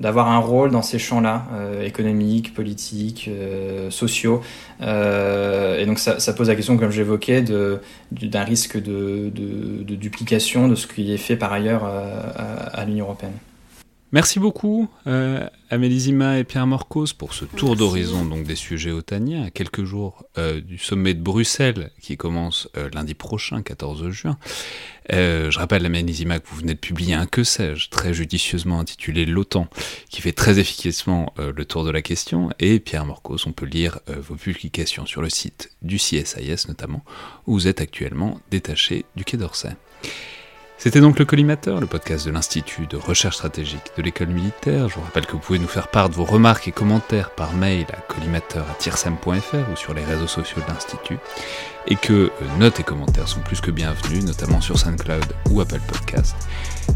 d'avoir un rôle dans ces champs-là, euh, économiques, politiques, euh, sociaux. et donc ça, pose la question, comme j'évoquais, d'un risque de, de, de, duplication de ce qui est fait par ailleurs à l'Union européenne. Merci beaucoup euh, Amélie Zima et Pierre Morcos pour ce tour d'horizon donc des sujets otaniens à quelques jours euh, du sommet de Bruxelles qui commence euh, lundi prochain, 14 juin. Euh, je rappelle Amélie Zima que vous venez de publier un que sais-je très judicieusement intitulé L'OTAN qui fait très efficacement le tour de la question et Pierre Morcos, on peut lire vos publications sur le site du CSIS notamment où vous êtes actuellement détaché du Quai d'Orsay. C'était donc le Collimateur, le podcast de l'Institut de recherche stratégique de l'école militaire. Je vous rappelle que vous pouvez nous faire part de vos remarques et commentaires par mail à collimateur.tirsem.fr ou sur les réseaux sociaux de l'Institut, et que euh, notes et commentaires sont plus que bienvenus, notamment sur SoundCloud ou Apple Podcast.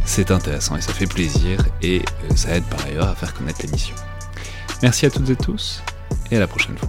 C'est intéressant et ça fait plaisir, et euh, ça aide par ailleurs à faire connaître l'émission. Merci à toutes et tous, et à la prochaine fois.